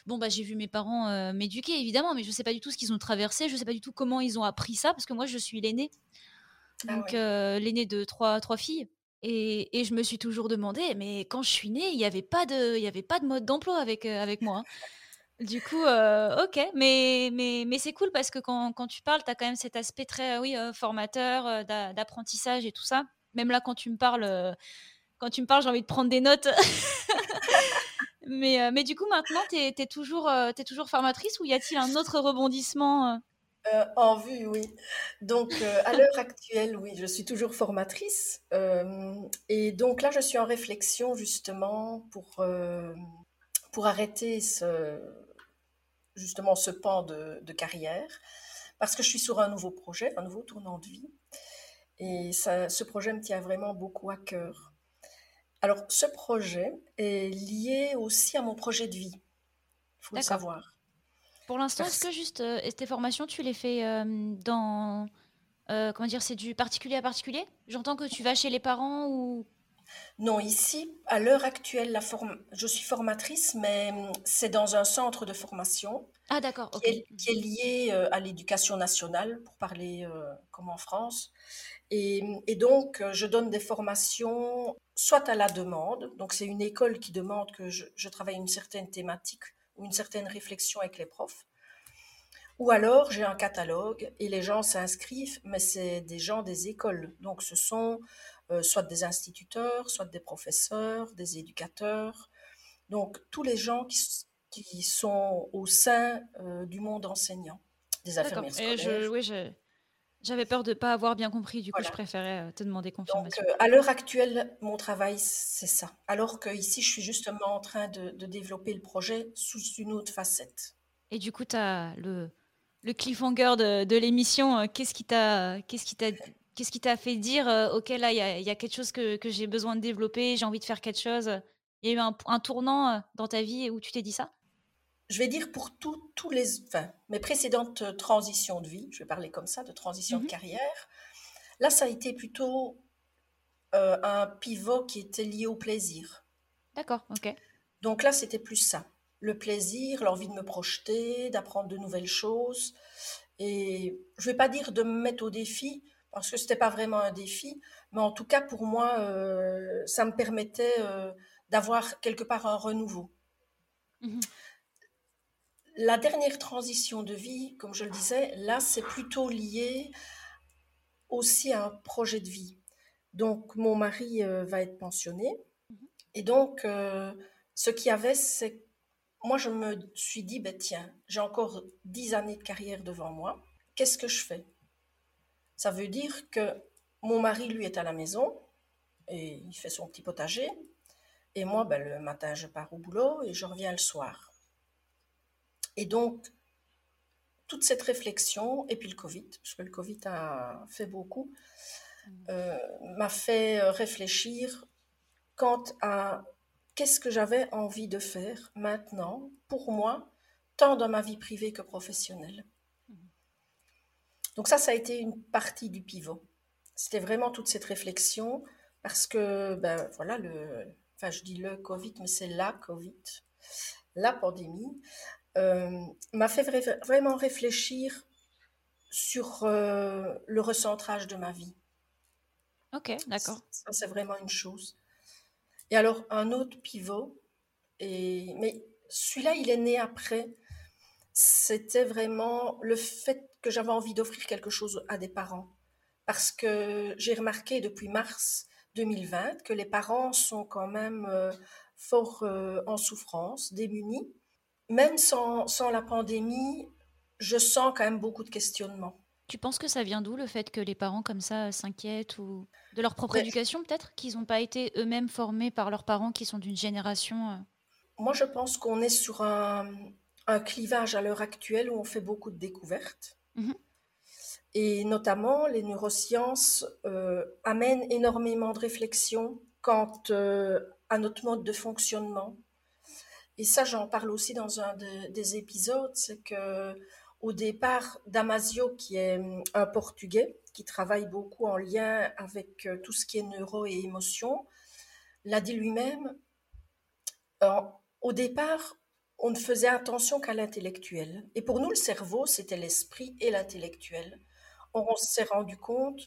bon bah j'ai vu mes parents m'éduquer évidemment, mais je sais pas du tout ce qu'ils ont traversé, je sais pas du tout comment ils ont appris ça, parce que moi je suis l'aînée, ah donc l'aînée de trois, trois filles. Et, et, je me suis toujours demandé, mais quand je suis née, il n'y avait pas de, il y avait pas de mode d'emploi avec avec moi. Hein. Du coup, euh, ok, mais, mais, mais c'est cool parce que quand, quand tu parles, tu as quand même cet aspect très oui, euh, formateur, euh, d'apprentissage et tout ça. Même là, quand tu me parles, quand tu me parles, j'ai envie de prendre des notes. mais, mais du coup, maintenant, tu es, toujours, toujours formatrice ou y a-t-il un autre rebondissement En vue, oui. Donc, à l'heure actuelle, oui, je suis toujours formatrice. et donc là, je suis en réflexion justement pour, pour arrêter ce justement ce pan de, carrière, parce que je suis sur un nouveau projet, un nouveau tournant de vie. Et ça, ce projet me tient vraiment beaucoup à cœur. Alors, ce projet est lié aussi à mon projet de vie. Il faut le savoir. Pour l'instant, est-ce que juste euh, tes formations, tu les fais euh, dans. Euh, comment dire C'est du particulier à particulier? J'entends que tu vas chez les parents ou non, ici, à l'heure actuelle, la je suis formatrice, mais hum, c'est dans un centre de formation. Ah, d'accord. Qui, est, lié euh, à l'éducation nationale, pour parler euh, comme en France. Et, donc, euh, je donne des formations soit à la demande, donc c'est une école qui demande que je, je, travaille une certaine thématique ou une certaine réflexion avec les profs. Ou alors, j'ai un catalogue et les gens s'inscrivent, mais c'est des gens des écoles. Donc, ce sont soit des instituteurs, soit des professeurs, des éducateurs. Donc tous les gens qui, qui sont au sein euh, du monde enseignant, des infirmières scolaires. oui, j'avais peur de ne pas avoir bien compris, du coup je préférais euh, te demander confirmation. Donc à l'heure actuelle, mon travail, c'est ça. Alors qu'ici, je suis justement en train de, de, développer le projet sous une autre facette. Et du coup, tu as le, le cliffhanger de, de l'émission. Qu'est-ce qui t'a Qu'est-ce qui t'a fait dire, euh, OK, là, il y, a quelque chose que, j'ai besoin de développer, j'ai envie de faire quelque chose Il y a eu un, tournant euh, dans ta vie où tu t'es dit ça? Je vais dire pour tous les, enfin, mes précédentes transitions de vie, je vais parler comme ça, de transition de mmh carrière. Là, ça a été plutôt euh, un pivot qui était lié au plaisir. D'accord, ok. Donc là, c'était plus ça. Le plaisir, l'envie de me projeter, d'apprendre de nouvelles choses. Et je ne vais pas dire de me mettre au défi, parce que c'était pas vraiment un défi, mais en tout cas pour moi, ça me permettait d'avoir quelque part un renouveau. Mmh la dernière transition de vie, comme je le disais, là, c'est plutôt lié aussi à un projet de vie. Donc, mon mari euh, va être pensionné. Mhm. Et donc, euh, ce qu'il y avait, c'est. Moi, je me suis dit, ben, tiens, j'ai encore dix années de carrière devant moi. Qu'est-ce que je fais? Ça veut dire que mon mari, lui, est à la maison et il fait son petit potager. Et moi, ben, le matin, je pars au boulot et je reviens le soir. Et donc, toute cette réflexion, et puis le Covid, parce que le Covid a fait beaucoup, mmh. euh, m'a fait euh, réfléchir quant à qu'est-ce que j'avais envie de faire maintenant, pour moi, tant dans ma vie privée que professionnelle. Donc ça, ça a été une partie du pivot. C'était vraiment toute cette réflexion, parce que, ben voilà, le, enfin je dis le Covid, mais c'est la Covid, la pandémie, euh, m'a fait vraiment réfléchir sur euh, le recentrage de ma vie. Ok, d'accord. Ça, c'est vraiment une chose. Et alors, un autre pivot, et... mais celui-là, il est né après. C'était vraiment le fait que j'avais envie d'offrir quelque chose à des parents. Parce que j'ai remarqué depuis mars 2020 que les parents sont quand même euh, fort en souffrance, démunis même sans, la pandémie, je sens quand même beaucoup de questionnements. Tu penses que ça vient d'où le fait que les parents comme ça s'inquiètent ou de leur propre éducation peut-être qu'ils n'ont pas été eux-mêmes formés par leurs parents qui sont d'une génération euh? Moi je pense qu'on est sur un, clivage à l'heure actuelle où on fait beaucoup de découvertes. Mmh et notamment les neurosciences euh, amènent énormément de réflexions quant euh, à notre mode de fonctionnement. Et ça, j'en parle aussi dans un des épisodes, c'est que au départ, Damasio, qui est un Portugais, qui travaille beaucoup en lien avec euh, tout ce qui est neuro et émotion, l'a dit lui-même, au départ, on ne faisait attention qu'à l'intellectuel. Et pour nous, le cerveau, c'était l'esprit et l'intellectuel. On s'est rendu compte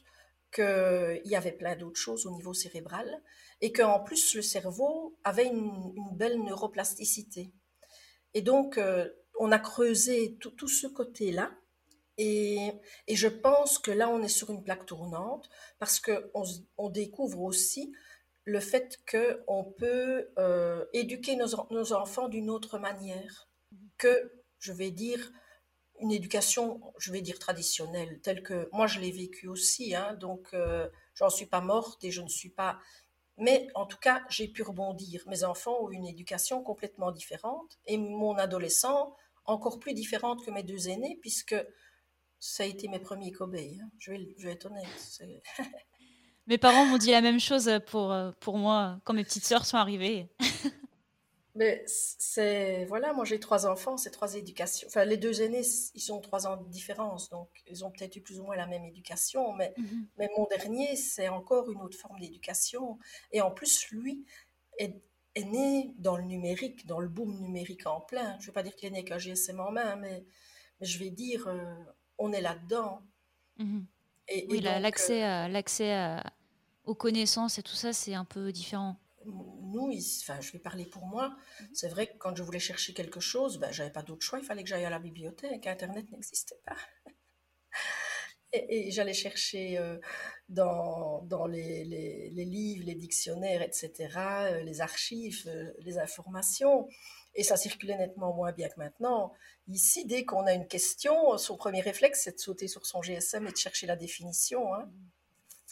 qu'il y avait plein d'autres choses au niveau cérébral et qu'en plus le cerveau avait une, belle neuroplasticité. Et donc, euh, on a creusé tout, ce côté-là. Et, je pense que là, on est sur une plaque tournante parce qu'on on découvre aussi le fait qu'on peut euh, éduquer nos, enfants d'une autre manière que, je vais dire, une éducation, je vais dire traditionnelle, telle que moi je l'ai vécue aussi, hein, donc euh, j'en suis pas morte et je ne suis pas. Mais en tout cas, j'ai pu rebondir. Mes enfants ont une éducation complètement différente et mon adolescent encore plus différente que mes deux aînés, puisque ça a été mes premiers cobayes. Hein. Je, vais, je vais être honnête. mes parents m'ont dit la même chose pour, euh, pour moi quand mes petites sœurs sont arrivées. Mais c'est voilà, moi j'ai trois enfants, c'est trois éducations. Enfin, les deux aînés, ils ont trois ans de différence, donc ils ont peut-être eu plus ou moins la même éducation. Mais, mmh mais mon dernier, c'est encore une autre forme d'éducation. Et en plus, lui est, est, né dans le numérique, dans le boom numérique en plein. Je ne vais pas dire qu'il est né avec un GSM en main, mais, mais je vais dire, euh, on est là-dedans. Mmh et, oui, l'accès euh, l'accès aux connaissances et tout ça, c'est un peu différent nous, enfin, je vais parler pour moi, mhm. c'est vrai que quand je voulais chercher quelque chose, ben, j'avais pas d'autre choix, il fallait que j'aille à la bibliothèque, Internet n'existait pas. et, j'allais chercher euh, dans, dans les, les, livres, les dictionnaires, etc., euh, les archives, euh, les informations. Et ça circulait nettement moins bien que maintenant. Ici, dès qu'on a une question, son premier réflexe, c'est de sauter sur son GSM et de chercher la définition. Hein. Mhm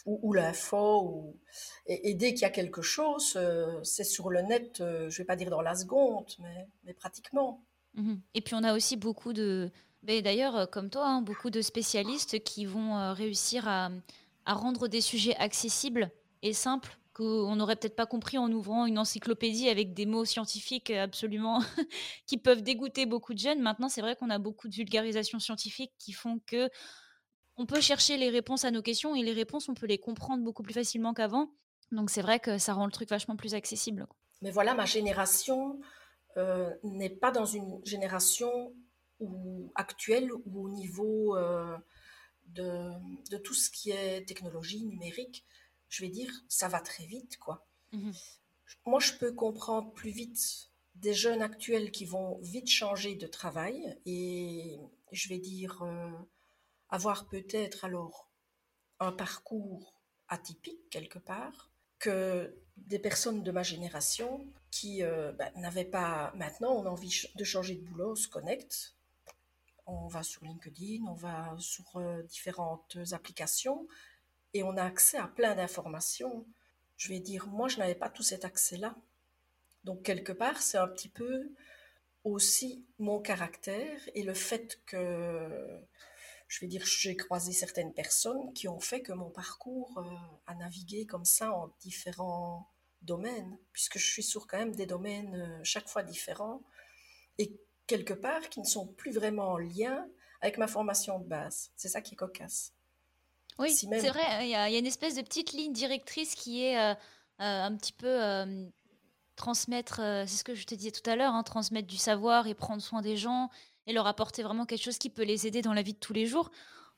ou, l'info. Ou... Et, dès qu'il y a quelque chose, euh, c'est sur le net, euh, je ne vais pas dire dans la seconde, mais, mais pratiquement. Mhm. Et puis on a aussi beaucoup de, d'ailleurs euh, comme toi, hein, beaucoup de spécialistes qui vont réussir à, à, rendre des sujets accessibles et simples qu'on n'aurait peut-être pas compris en ouvrant une encyclopédie avec des mots scientifiques absolument qui peuvent dégoûter beaucoup de jeunes. Maintenant, c'est vrai qu'on a beaucoup de vulgarisation scientifique qui font que on peut chercher les réponses à nos questions et les réponses, on peut les comprendre beaucoup plus facilement qu'avant. Donc c'est vrai que ça rend le truc vachement plus accessible. Mais voilà, ma génération euh, n'est pas dans une génération actuelle où au niveau euh, de, tout ce qui est technologie numérique, je vais dire, ça va très vite, quoi. Mhm. Moi, je peux comprendre plus vite des jeunes actuels qui vont vite changer de travail et je vais dire euh, avoir peut-être alors un parcours atypique quelque part que des personnes de ma génération qui euh, ben, n'avaient pas maintenant on a envie de changer de boulot, on se connecte, on va sur LinkedIn, on va sur euh, différentes applications et on a accès à plein d'informations. Je vais dire, moi, je n'avais pas tout cet accès-là. Donc, quelque part, c'est un petit peu aussi mon caractère et le fait que, je vais dire, j'ai croisé certaines personnes qui ont fait que mon parcours euh, a navigué comme ça en différents domaines, puisque je suis sur quand même des domaines euh, chaque fois différents et quelque part qui ne sont plus vraiment en lien avec ma formation de base. C'est ça qui est cocasse. Oui, c'est vrai, il y, a, une espèce de petite ligne directrice qui est euh, euh, un petit peu euh, transmettre, c'est ce que je te disais tout à l'heure, hein, transmettre du savoir et prendre soin des gens et leur apporter vraiment quelque chose qui peut les aider dans la vie de tous les jours.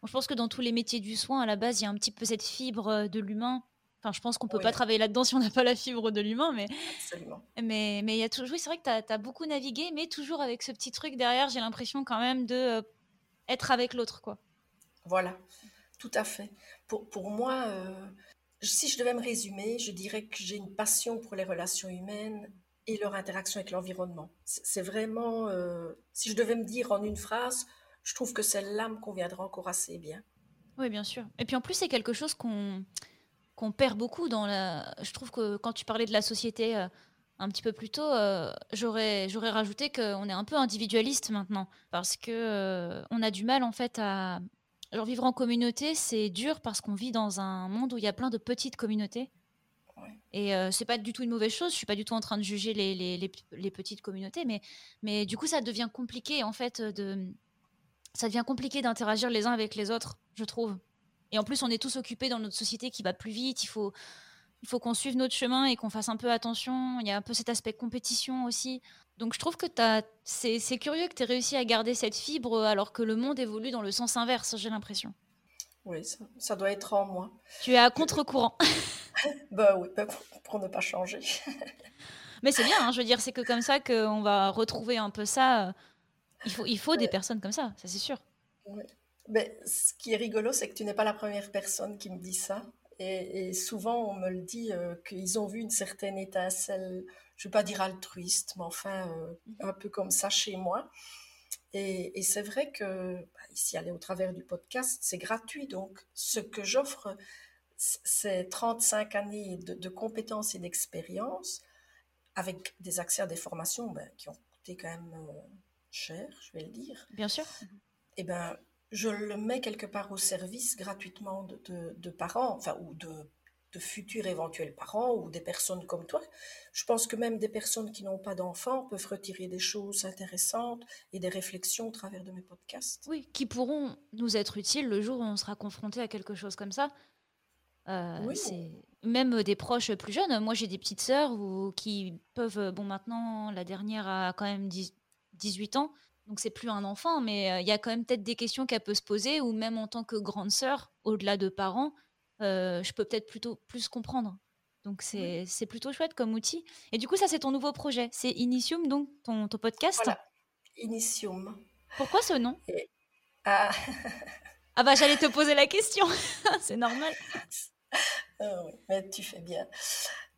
je pense que dans tous les métiers du soin, à la base, il y a un petit peu cette fibre de l'humain. Enfin, je pense qu'on peut pas travailler là-dedans si on n'a pas la fibre de l'humain, mais Absolument. mais mais il y a toujours, oui, c'est vrai que tu as, beaucoup navigué, mais toujours avec ce petit truc derrière. J'ai l'impression quand même de être avec l'autre, quoi. Voilà. Tout à fait. Pour, pour moi, euh, si je devais me résumer, je dirais que j'ai une passion pour les relations humaines et leur interaction avec l'environnement. C'est vraiment, euh, si je devais me dire en une phrase, je trouve que celle-là me conviendra encore assez bien. Oui, bien sûr. Et puis en plus, c'est quelque chose qu'on qu'on perd beaucoup dans la. Je trouve que quand tu parlais de la société euh, un petit peu plus tôt, j'aurais rajouté qu'on est un peu individualiste maintenant parce que on a du mal en fait à alors vivre en communauté, c'est dur parce qu'on vit dans un monde où il y a plein de petites communautés. Et euh, c'est pas du tout une mauvaise chose. Je suis pas du tout en train de juger les, les, petites communautés, mais, mais du coup, ça devient compliqué en fait de, ça devient compliqué d'interagir les uns avec les autres, je trouve. Et en plus, on est tous occupés dans notre société qui va plus vite. Il faut, il faut qu'on suive notre chemin et qu'on fasse un peu attention. Il y a un peu cet aspect compétition aussi. Donc je trouve que c'est curieux que tu aies réussi à garder cette fibre alors que le monde évolue dans le sens inverse, j'ai l'impression. Oui, ça, doit être en moi. Tu es à contre-courant. bah oui, bah, pour, ne pas changer. Mais c'est bien, hein, je veux dire, c'est que comme ça qu'on va retrouver un peu ça. Il faut, il faut des personnes comme ça, ça c'est sûr. Mais ce qui est rigolo, c'est que tu n'es pas la première personne qui me dit ça. Et, souvent, on me le dit euh, qu'ils ont vu une certaine étincelle, je ne vais pas dire altruiste, mais enfin, euh, un peu comme ça chez moi. Et, c'est vrai que, bah, ici, aller au travers du podcast, c'est gratuit. Donc, ce que j'offre, c'est 35 années de, compétences et d'expérience, avec des accès à des formations ben, qui ont coûté quand même euh, cher, je vais le dire. Bien sûr. Et ben je le mets quelque part au service gratuitement de, parents, enfin, ou de, futurs éventuels parents, ou des personnes comme toi. Je pense que même des personnes qui n'ont pas d'enfants peuvent retirer des choses intéressantes et des réflexions au travers de mes podcasts. Oui, qui pourront nous être utiles le jour où on sera confronté à quelque chose comme ça. Euh, oui. C'est même des proches plus jeunes. Moi, j'ai des petites sœurs qui peuvent. Bon, maintenant, la dernière a quand même 18 ans donc c'est plus un enfant, mais il y a quand même peut-être des questions qu'elle peut se poser, ou même en tant que grande sœur, au-delà de parents, je peux peut-être plutôt plus comprendre. Donc c'est plutôt chouette comme outil. Et du coup, ça c'est ton nouveau projet, c'est Initium, donc ton, ton podcast. Voilà, Initium. Pourquoi ce nom? Ah. ah bah j'allais te poser la question, c'est normal. Ah oui, mais tu fais bien.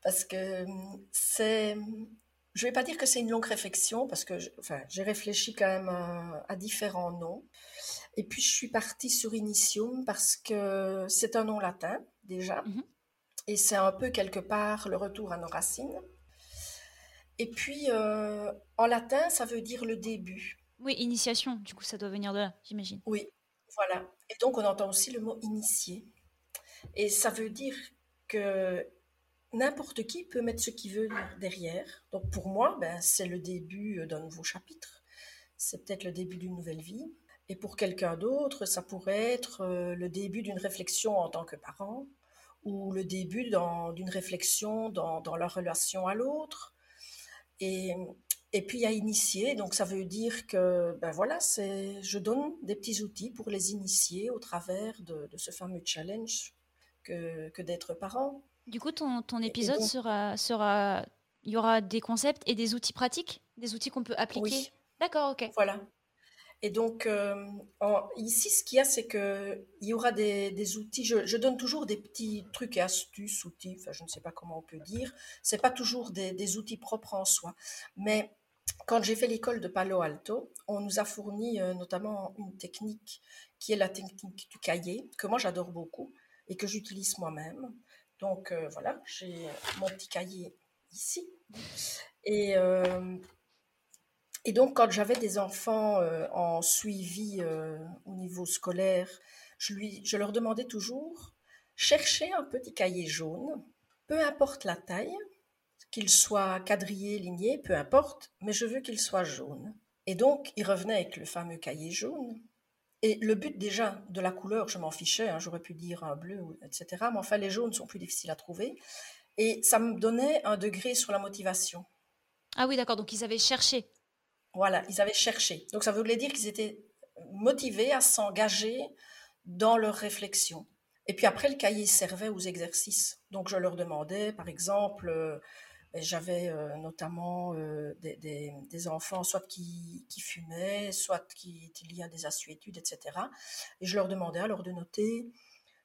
Parce que c'est je ne vais pas dire que c'est une longue réflexion parce que enfin, j'ai réfléchi quand même à, différents noms. Et puis je suis partie sur Initium parce que c'est un nom latin déjà. Mhm. Et c'est un peu quelque part le retour à nos racines. Et puis euh, en latin, ça veut dire le début. Oui, initiation, du coup ça doit venir de là, j'imagine. Oui, voilà. Et donc on entend aussi le mot initié. Et ça veut dire que n'importe qui peut mettre ce qu'il veut derrière. Donc pour moi, ben, c'est le début d'un nouveau chapitre. C'est peut-être le début d'une nouvelle vie. Et pour quelqu'un d'autre, ça pourrait être euh, le début d'une réflexion en tant que parent ou le début d'une réflexion dans, leur relation à l'autre. Et, Et puis a initié, donc ça veut dire que ben voilà, c'est, je donne des petits outils pour les initier au travers de, ce fameux challenge que, que d'être parent. Du coup, ton, ton épisode sera, sera, il y aura des concepts et des outils pratiques, des outils qu'on peut appliquer? Oui. D'accord, ok. Voilà. Et donc, euh, ici, ce qu'il y a, c'est qu'il y aura des, outils. Je, donne toujours des petits trucs et astuces, outils, enfin, je ne sais pas comment on peut dire. Ce pas toujours des, outils propres en soi. Mais quand j'ai fait l'école de Palo Alto, on nous a fourni euh, notamment une technique qui est la technique du cahier, que moi j'adore beaucoup et que j'utilise moi-même. Donc euh, voilà, j'ai mon petit cahier ici. Et, et donc quand j'avais des enfants en suivi au niveau scolaire, je, leur demandais toujours, cherchez un petit cahier jaune, peu importe la taille, qu'il soit quadrillé, ligné, peu importe, mais je veux qu'il soit jaune. Et donc, il revenait avec le fameux cahier jaune. Et le but déjà de la couleur, je m'en fichais, hein, j'aurais pu dire un bleu, etc. Mais enfin, les jaunes sont plus difficiles à trouver. Et ça me donnait un degré sur la motivation. Ah oui, d'accord, donc ils avaient cherché. Voilà, ils avaient cherché. Donc ça voulait dire qu'ils étaient motivés à s'engager dans leur réflexion. Et puis après, le cahier servait aux exercices. Donc je leur demandais, par exemple, euh, j'avais euh, notamment euh, des, enfants, soit qui, fumaient, soit qui étaient liés à des assuétudes, etc. Et je leur demandais alors de noter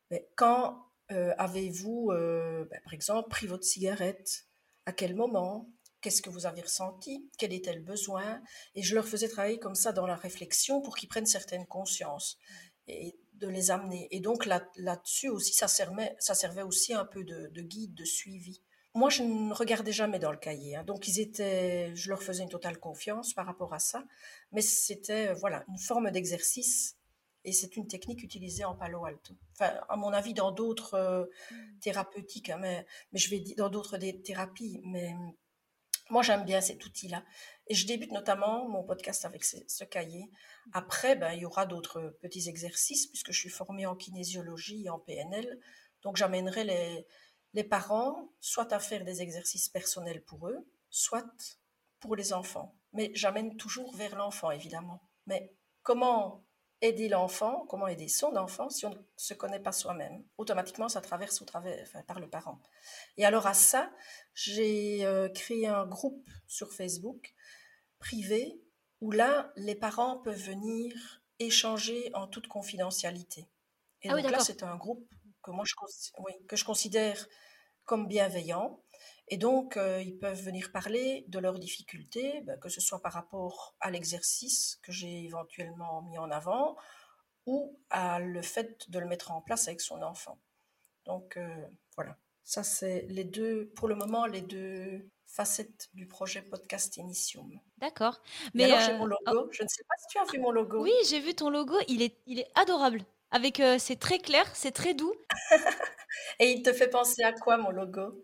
mais quand avez-vous, ben, par exemple, pris votre cigarette? À quel moment? Qu'est-ce que vous avez ressenti? Quel était le besoin? Et je leur faisais travailler comme ça dans la réflexion pour qu'ils prennent certaines consciences et de les amener. Et donc là, là-dessus aussi, ça servait, ça servait aussi un peu de, de guide, de suivi. Moi, je ne regardais jamais dans le cahier. Hein. Donc, ils étaient, je leur faisais une totale confiance par rapport à ça. Mais c'était, euh, voilà, une forme d'exercice. Et c'est une technique utilisée en Palo Alto. Enfin, à mon avis, dans d'autres euh, mmh. thérapeutiques, hein, mais, mais je vais dire dans d'autres thérapies. Mais moi, j'aime bien cet outil-là. Et je débute notamment mon podcast avec ce, cahier. Après, ben, il y aura d'autres petits exercices, puisque je suis formée en kinésiologie et en PNL. Donc, j'amènerai les, les parents soit à faire des exercices personnels pour eux, soit pour les enfants. Mais j'amène toujours vers l'enfant, évidemment. Mais comment aider l'enfant, comment aider son enfant si on ne se connaît pas soi-même Automatiquement, ça traverse au travers, par le parent. Et alors à ça, j'ai euh, créé un groupe sur Facebook privé où là, les parents peuvent venir échanger en toute confidentialité. Et ah donc là, c'est un groupe que moi je, que je considère comme bienveillant. Et donc, euh, ils peuvent venir parler de leurs difficultés, ben, que ce soit par rapport à l'exercice que j'ai éventuellement mis en avant ou à le fait de le mettre en place avec son enfant. Donc, euh, voilà. Ça, c'est les deux, pour le moment, les deux facettes du projet Podcast Initium. D'accord. Mais alors, j'ai euh, mon logo. Oh. Je ne sais pas si tu as vu mon logo. Oui, j'ai vu ton logo. Il est, il est adorable. Avec, c'est très clair, c'est très doux. Et il te fait penser à quoi, mon logo?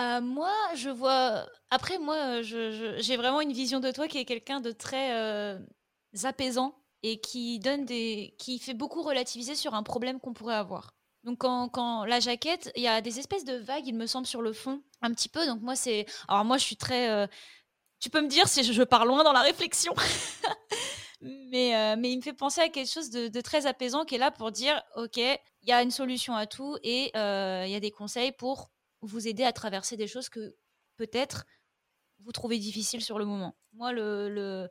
Euh, moi, je vois. Après, moi, j'ai vraiment une vision de toi qui est quelqu'un de très euh, apaisant et qui donne des, qui fait beaucoup relativiser sur un problème qu'on pourrait avoir. Donc, quand, la jaquette, il y a des espèces de vagues, il me semble, sur le fond, un petit peu. Donc, moi, c'est. Alors, moi, je suis très. Euh, tu peux me dire si je pars loin dans la réflexion. mais, mais il me fait penser à quelque chose de, très apaisant qui est là pour dire, OK, il y a une solution à tout et il y a des conseils pour vous aider à traverser des choses que peut-être vous trouvez difficiles sur le moment. Moi, le,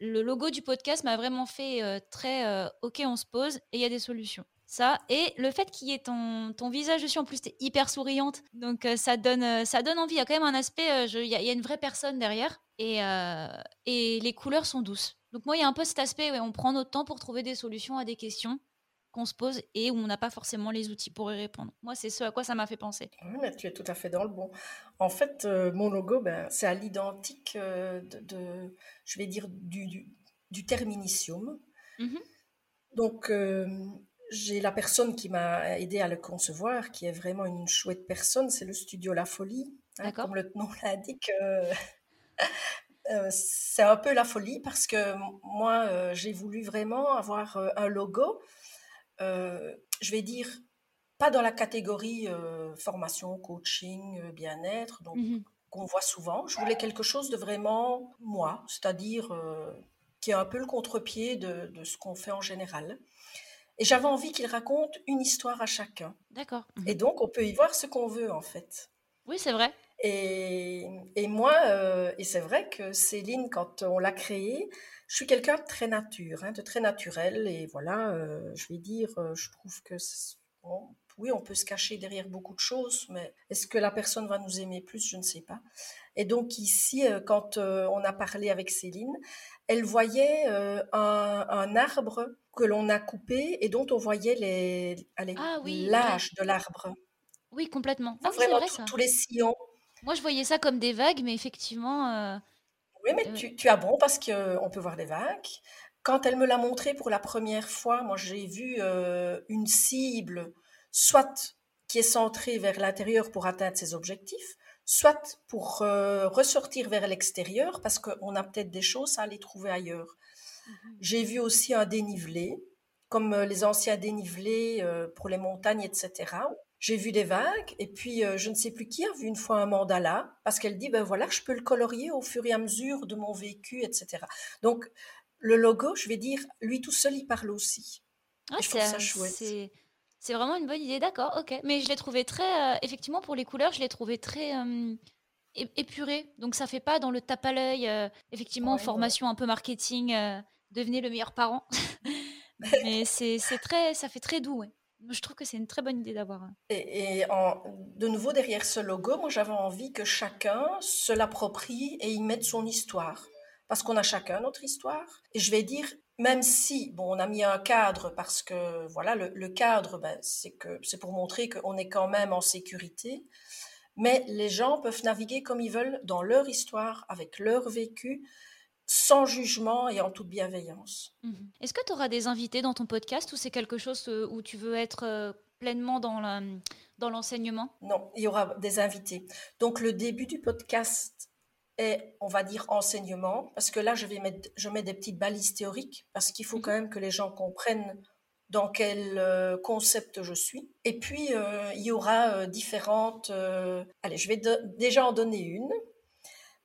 logo du podcast m'a vraiment fait euh, très OK, on se pose et il y a des solutions. Ça, et le fait qu'il y ait ton, visage dessus, en plus, tu es hyper souriante. Donc, ça, donne, ça donne envie. Il y a quand même un aspect, il y, a une vraie personne derrière. Et, et les couleurs sont douces. Donc moi, il y a un peu cet aspect où on prend notre temps pour trouver des solutions à des questions qu'on se pose et où on n'a pas forcément les outils pour y répondre. Moi, c'est ce à quoi ça m'a fait penser. Oui, mais tu es tout à fait dans le bon. En fait, euh, mon logo, ben, c'est à l'identique euh, de, je vais dire, du, du, terminicium. Mhm. Donc, euh, j'ai la personne qui m'a aidé à le concevoir, qui est vraiment une chouette personne, c'est le studio La Folie. Hein, comme le nom l'indique, euh, c'est un peu la folie parce que moi, euh, j'ai voulu vraiment avoir euh, un logo, je vais dire, pas dans la catégorie formation, coaching, bien-être, donc mmh qu'on voit souvent. Je voulais quelque chose de vraiment moi, c'est-à-dire euh, qui est un peu le contre-pied de, de ce qu'on fait en général. Et j'avais envie qu'il raconte une histoire à chacun. D'accord. Et donc, on peut y voir ce qu'on veut, en fait. Oui, c'est vrai. Et, et moi, euh, et c'est vrai que Céline, quand on l'a créée, je suis quelqu'un de très nature, hein, de très naturel. Et voilà, euh, je vais dire, euh, je trouve que bon, oui, on peut se cacher derrière beaucoup de choses, mais est-ce que la personne va nous aimer plus? Je ne sais pas. Et donc ici, quand on a parlé avec Céline, elle voyait un, arbre que l'on a coupé et dont on voyait les, ah, oui, l'âge de l'arbre. Oui, complètement. Ah, vraiment, vrai, tous les sillons. Moi, je voyais ça comme des vagues, mais effectivement... Oui, mais tu, tu, as bon parce qu'on peut voir des vagues. Quand elle me l'a montré pour la première fois, moi, j'ai vu une cible soit qui est centré vers l'intérieur pour atteindre ses objectifs, soit pour euh, ressortir vers l'extérieur parce qu'on a peut-être des choses à aller trouver ailleurs. Mhm. J'ai vu aussi un dénivelé, comme euh, les anciens dénivelés euh, pour les montagnes, etc. J'ai vu des vagues et puis je ne sais plus qui a vu une fois un mandala parce qu'elle dit ben voilà je peux le colorier au fur et à mesure de mon vécu, etc. Donc le logo, je vais dire, lui tout seul, il parle aussi. Ah, je trouve ça chouette. C'est vraiment une bonne idée, d'accord, ok. Mais je l'ai trouvé très, euh, effectivement, pour les couleurs, je l'ai trouvé très euh, épuré. Donc ça fait pas dans le tape à l'œil, euh, effectivement, formation un peu marketing, devenez le meilleur parent. Mais c'est très, ça fait très doux, Je trouve que c'est une très bonne idée d'avoir. Et, en, de nouveau, derrière ce logo, moi j'avais envie que chacun se l'approprie et y mette son histoire. Parce qu'on a chacun notre histoire. Et je vais dire, même si, bon, on a mis un cadre parce que, voilà, le, cadre, ben, c'est que c'est pour montrer qu'on est quand même en sécurité. Mais les gens peuvent naviguer comme ils veulent dans leur histoire, avec leur vécu, sans jugement et en toute bienveillance. Mhm. Est-ce que tu auras des invités dans ton podcast ou c'est quelque chose euh, où tu veux être euh, pleinement dans dans l'enseignement? Non, il y aura des invités. Donc le début du podcast et on va dire enseignement, parce que là, je vais mettre, je mets des petites balises théoriques, parce qu'il faut mhm. quand même que les gens comprennent dans quel euh, concept je suis. Et puis, euh, il y aura euh, différentes... allez, je vais déjà en donner une.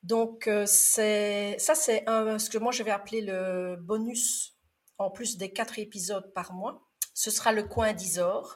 Donc, c'est ça, c'est ce que moi, je vais appeler le bonus, en plus des quatre épisodes par mois. Ce sera le coin d'Isor.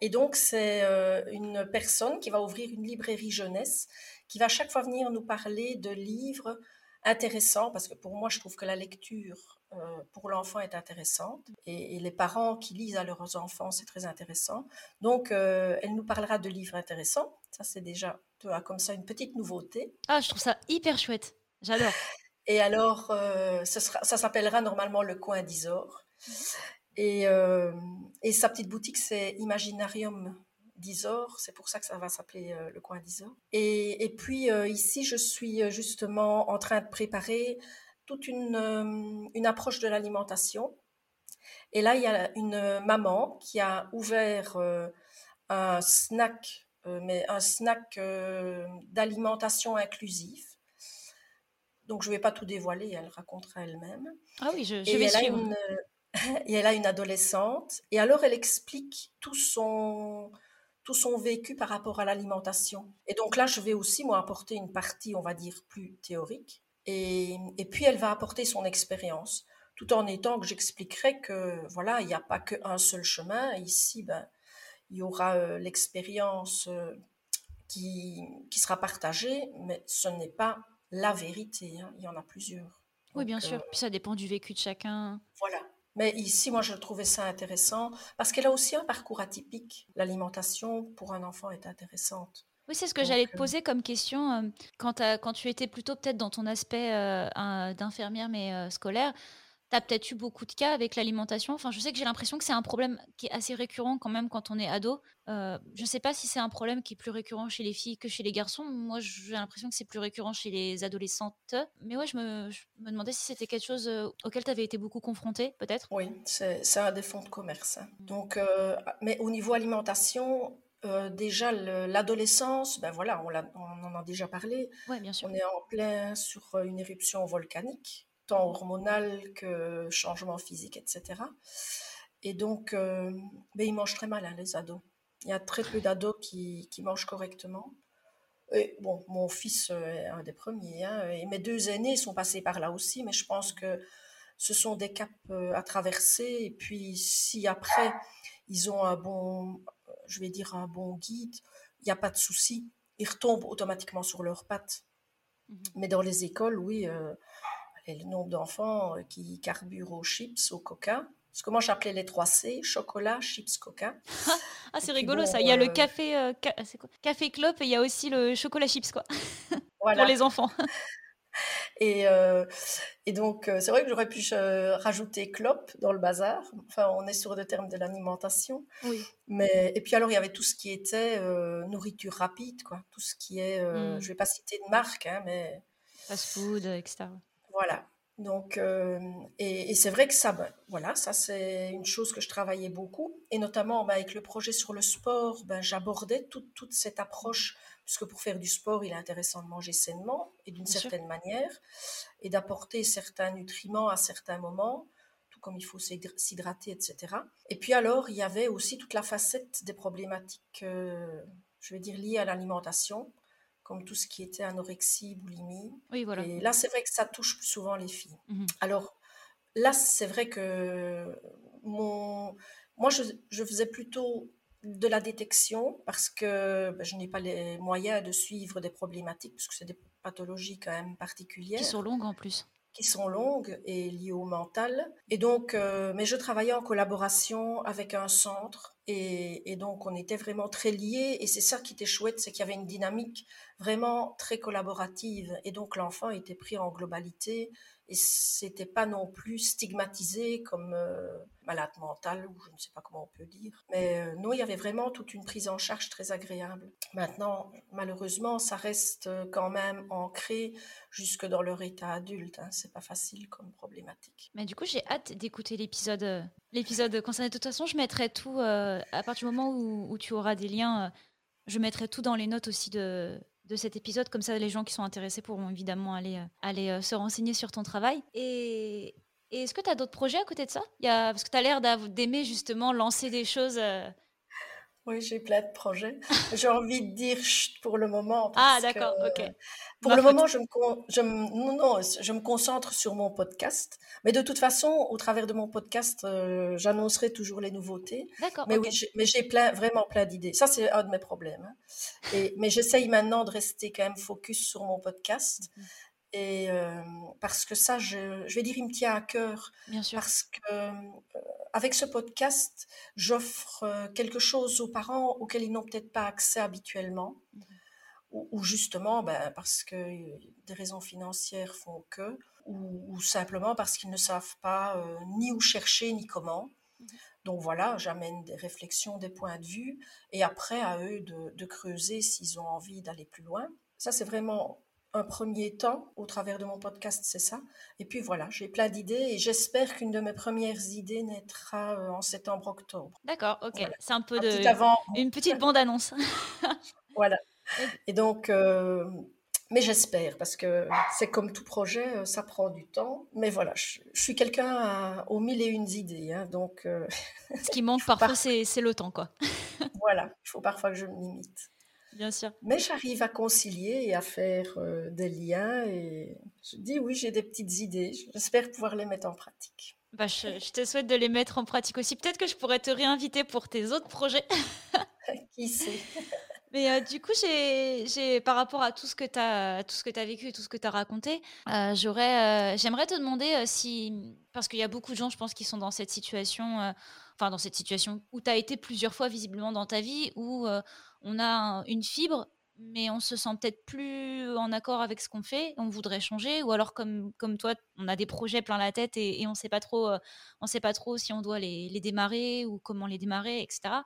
Et donc, c'est une personne qui va ouvrir une librairie jeunesse qui va chaque fois venir nous parler de livres intéressants, parce que pour moi, je trouve que la lecture euh, pour l'enfant est intéressante, et, les parents qui lisent à leurs enfants, c'est très intéressant. Donc, euh, elle nous parlera de livres intéressants. Ça, c'est déjà, tu as comme ça une petite nouveauté. Ah, je trouve ça hyper chouette. J'adore. Et alors, euh, ça, ça s'appellera normalement le coin d'Isor. Mhm. Et, et, sa petite boutique, c'est Imaginarium d'Isor, c'est pour ça que ça va s'appeler euh, le coin d'Isor. Et, et, puis euh, ici, je suis euh, justement en train de préparer toute une, une approche de l'alimentation. Et là, il y a une maman qui a ouvert un snack, mais un snack d'alimentation inclusive. Donc, je ne vais pas tout dévoiler, elle racontera elle-même. Ah oui, je, je vais suivre. Une, et elle a une adolescente. Et alors, elle explique tout son, tout son vécu par rapport à l'alimentation. Et donc là, je vais aussi, moi, apporter une partie, on va dire, plus théorique. Et, et puis, elle va apporter son expérience, tout en étant que j'expliquerai que, voilà, il n'y a pas qu'un seul chemin. Ici, ben, il y aura euh, l'expérience euh, qui, qui sera partagée, mais ce n'est pas la vérité. Hein. Il y en a plusieurs. Oui, bien sûr. Euh, puis ça dépend du vécu de chacun. Voilà. Mais ici, moi, je trouvais ça intéressant parce qu'elle a aussi un parcours atypique. L'alimentation pour un enfant est intéressante. Oui, c'est ce que j'allais te poser comme question. Quand, quand tu étais plutôt peut-être dans ton aspect euh, d'infirmière mais scolaire, tu as peut-être eu beaucoup de cas avec l'alimentation. Enfin, je sais que j'ai l'impression que c'est un problème qui est assez récurrent quand même quand on est ado. Euh, je ne sais pas si c'est un problème qui est plus récurrent chez les filles que chez les garçons. Moi, j'ai l'impression que c'est plus récurrent chez les adolescentes. Mais ouais, je me, me demandais si c'était quelque chose euh, auquel tu avais été beaucoup confrontée, peut-être. Oui, c'est un des fonds de commerce. Hein. Donc, euh, mais au niveau alimentation, déjà l'adolescence, ben voilà, on, on, en a déjà parlé. Ouais, bien sûr. On est en plein sur une éruption volcanique tant hormonal que changement physique, etc. Et donc, euh, ben, ils mangent très mal, hein, les ados. Il y a très peu d'ados qui, qui, mangent correctement. Et bon, mon fils est un des premiers, hein, et mes deux aînés sont passés par là aussi, mais je pense que ce sont des caps à traverser. Et puis, si après, ils ont un bon, je vais dire, un bon guide, il n'y a pas de souci. Ils retombent automatiquement sur leurs pattes. Mhm. Mais dans les écoles, oui, euh, le nombre d'enfants euh, qui carburent aux chips, au coca. Ce que moi j'appelais les 3 C, chocolat, chips, coca. ah, c'est rigolo ça. Il y a le euh, café, café clope et il y a aussi le chocolat chips, quoi. Pour les enfants. Et, euh, et donc, euh, c'est vrai que j'aurais pu euh, rajouter clope dans le bazar. Enfin, on est sur le terme de l'alimentation. Oui. Mais, et puis alors, il y avait tout ce qui était nourriture rapide, quoi. Tout ce qui est, mmh. je vais pas citer de marque, hein, mais... Fast food, etc. Voilà. Donc, et, et c'est vrai que ça, ben, voilà, ça c'est une chose que je travaillais beaucoup, et notamment ben, avec le projet sur le sport, ben, j'abordais toute, toute cette approche puisque pour faire du sport, il est intéressant de manger sainement et d'une certaine manière, et d'apporter certains nutriments à certains moments, tout comme il faut s'hydrater, etc. Et puis alors, il y avait aussi toute la facette des problématiques, euh, je vais dire, liées à l'alimentation, comme tout ce qui était anorexie, boulimie. Oui, voilà. Et là, c'est vrai que ça touche plus souvent les filles. Mhm. Alors, là, c'est vrai que mon... moi, je, je faisais plutôt de la détection parce que ben, je n'ai pas les moyens de suivre des problématiques puisque c'est des pathologies quand même particulières. Qui sont longues en plus. Qui sont longues et liées au mental. Et donc, euh, mais je travaillais en collaboration avec un centre et, et donc on était vraiment très liés. Et c'est ça qui était chouette, c'est qu'il y avait une dynamique vraiment très collaborative. Et donc l'enfant était pris en globalité et c'était pas non plus stigmatisé comme euh, malade mental ou je ne sais pas comment on peut dire. Mais euh, non, il y avait vraiment toute une prise en charge très agréable. Maintenant, malheureusement, ça reste quand même ancré jusque dans leur état adulte. Hein. C'est pas facile comme problématique. Mais du coup, j'ai hâte d'écouter l'épisode, euh, l'épisode concerné. De toute façon, je mettrai tout à partir du moment où tu auras des liens. je mettrai tout dans les notes aussi de, de cet épisode. Comme ça, les gens qui sont intéressés pourront évidemment aller, euh, aller euh, se renseigner sur ton travail. Et, est-ce que tu as d'autres projets à côté de ça? Y a, Parce que tu as l'air d'aimer justement lancer des choses. Euh, oui, j'ai plein de projets. J'ai envie de dire pour le moment. ah, d'accord, ok. Pour le moment, je me, je, non, non, je me concentre sur mon podcast. Mais de toute façon, au travers de mon podcast, euh, j'annoncerai toujours les nouveautés. D'accord. Mais oui, mais j'ai plein, vraiment plein d'idées. Ça, c'est un de mes problèmes. Hein. Et, mais j'essaye maintenant de rester quand même focus sur mon podcast. Mhm. Et euh, parce que ça, je, je, vais dire, il me tient à cœur. Bien sûr. Parce que euh, avec ce podcast, j'offre euh, quelque chose aux parents auxquels ils n'ont peut-être pas accès habituellement. Mmh ou, justement ben, parce que des raisons financières font que, ou, simplement parce qu'ils ne savent pas ni où chercher ni comment. Mmh Donc voilà, j'amène des réflexions, des points de vue, et après à eux de, de creuser s'ils ont envie d'aller plus loin. Ça, c'est vraiment un premier temps au travers de mon podcast, c'est ça. Et puis voilà, j'ai plein d'idées et j'espère qu'une de mes premières idées naîtra euh, en septembre-octobre. D'accord, ok. C'est un peu de une petite bande-annonce. voilà. Et donc, euh, mais j'espère parce que c'est comme tout projet, euh, ça prend du temps. Mais voilà, je, suis quelqu'un aux mille et une idées, hein, donc. Ce qui manque parfois, c'est le temps, quoi. voilà, il faut parfois que je me limite. Bien sûr. Mais j'arrive à concilier et à faire euh, des liens et je dis oui, j'ai des petites idées. J'espère pouvoir les mettre en pratique. Bah, je, te souhaite de les mettre en pratique aussi. Peut-être que je pourrais te réinviter pour tes autres projets. Qui sait? Mais euh, du coup, j'ai, par rapport à tout ce que tu as, tout ce que as vécu et tout ce que tu as raconté, euh, j'aurais, j'aimerais te demander si, parce qu'il y a beaucoup de gens, je pense, qui sont dans cette situation, enfin dans cette situation où tu as été plusieurs fois visiblement dans ta vie, où on a une fibre, mais on se sent peut-être plus en accord avec ce qu'on fait, on voudrait changer, ou alors comme, toi, on a des projets plein la tête et, on sait pas trop, euh, on sait pas trop si on doit les, démarrer ou comment les démarrer, etc.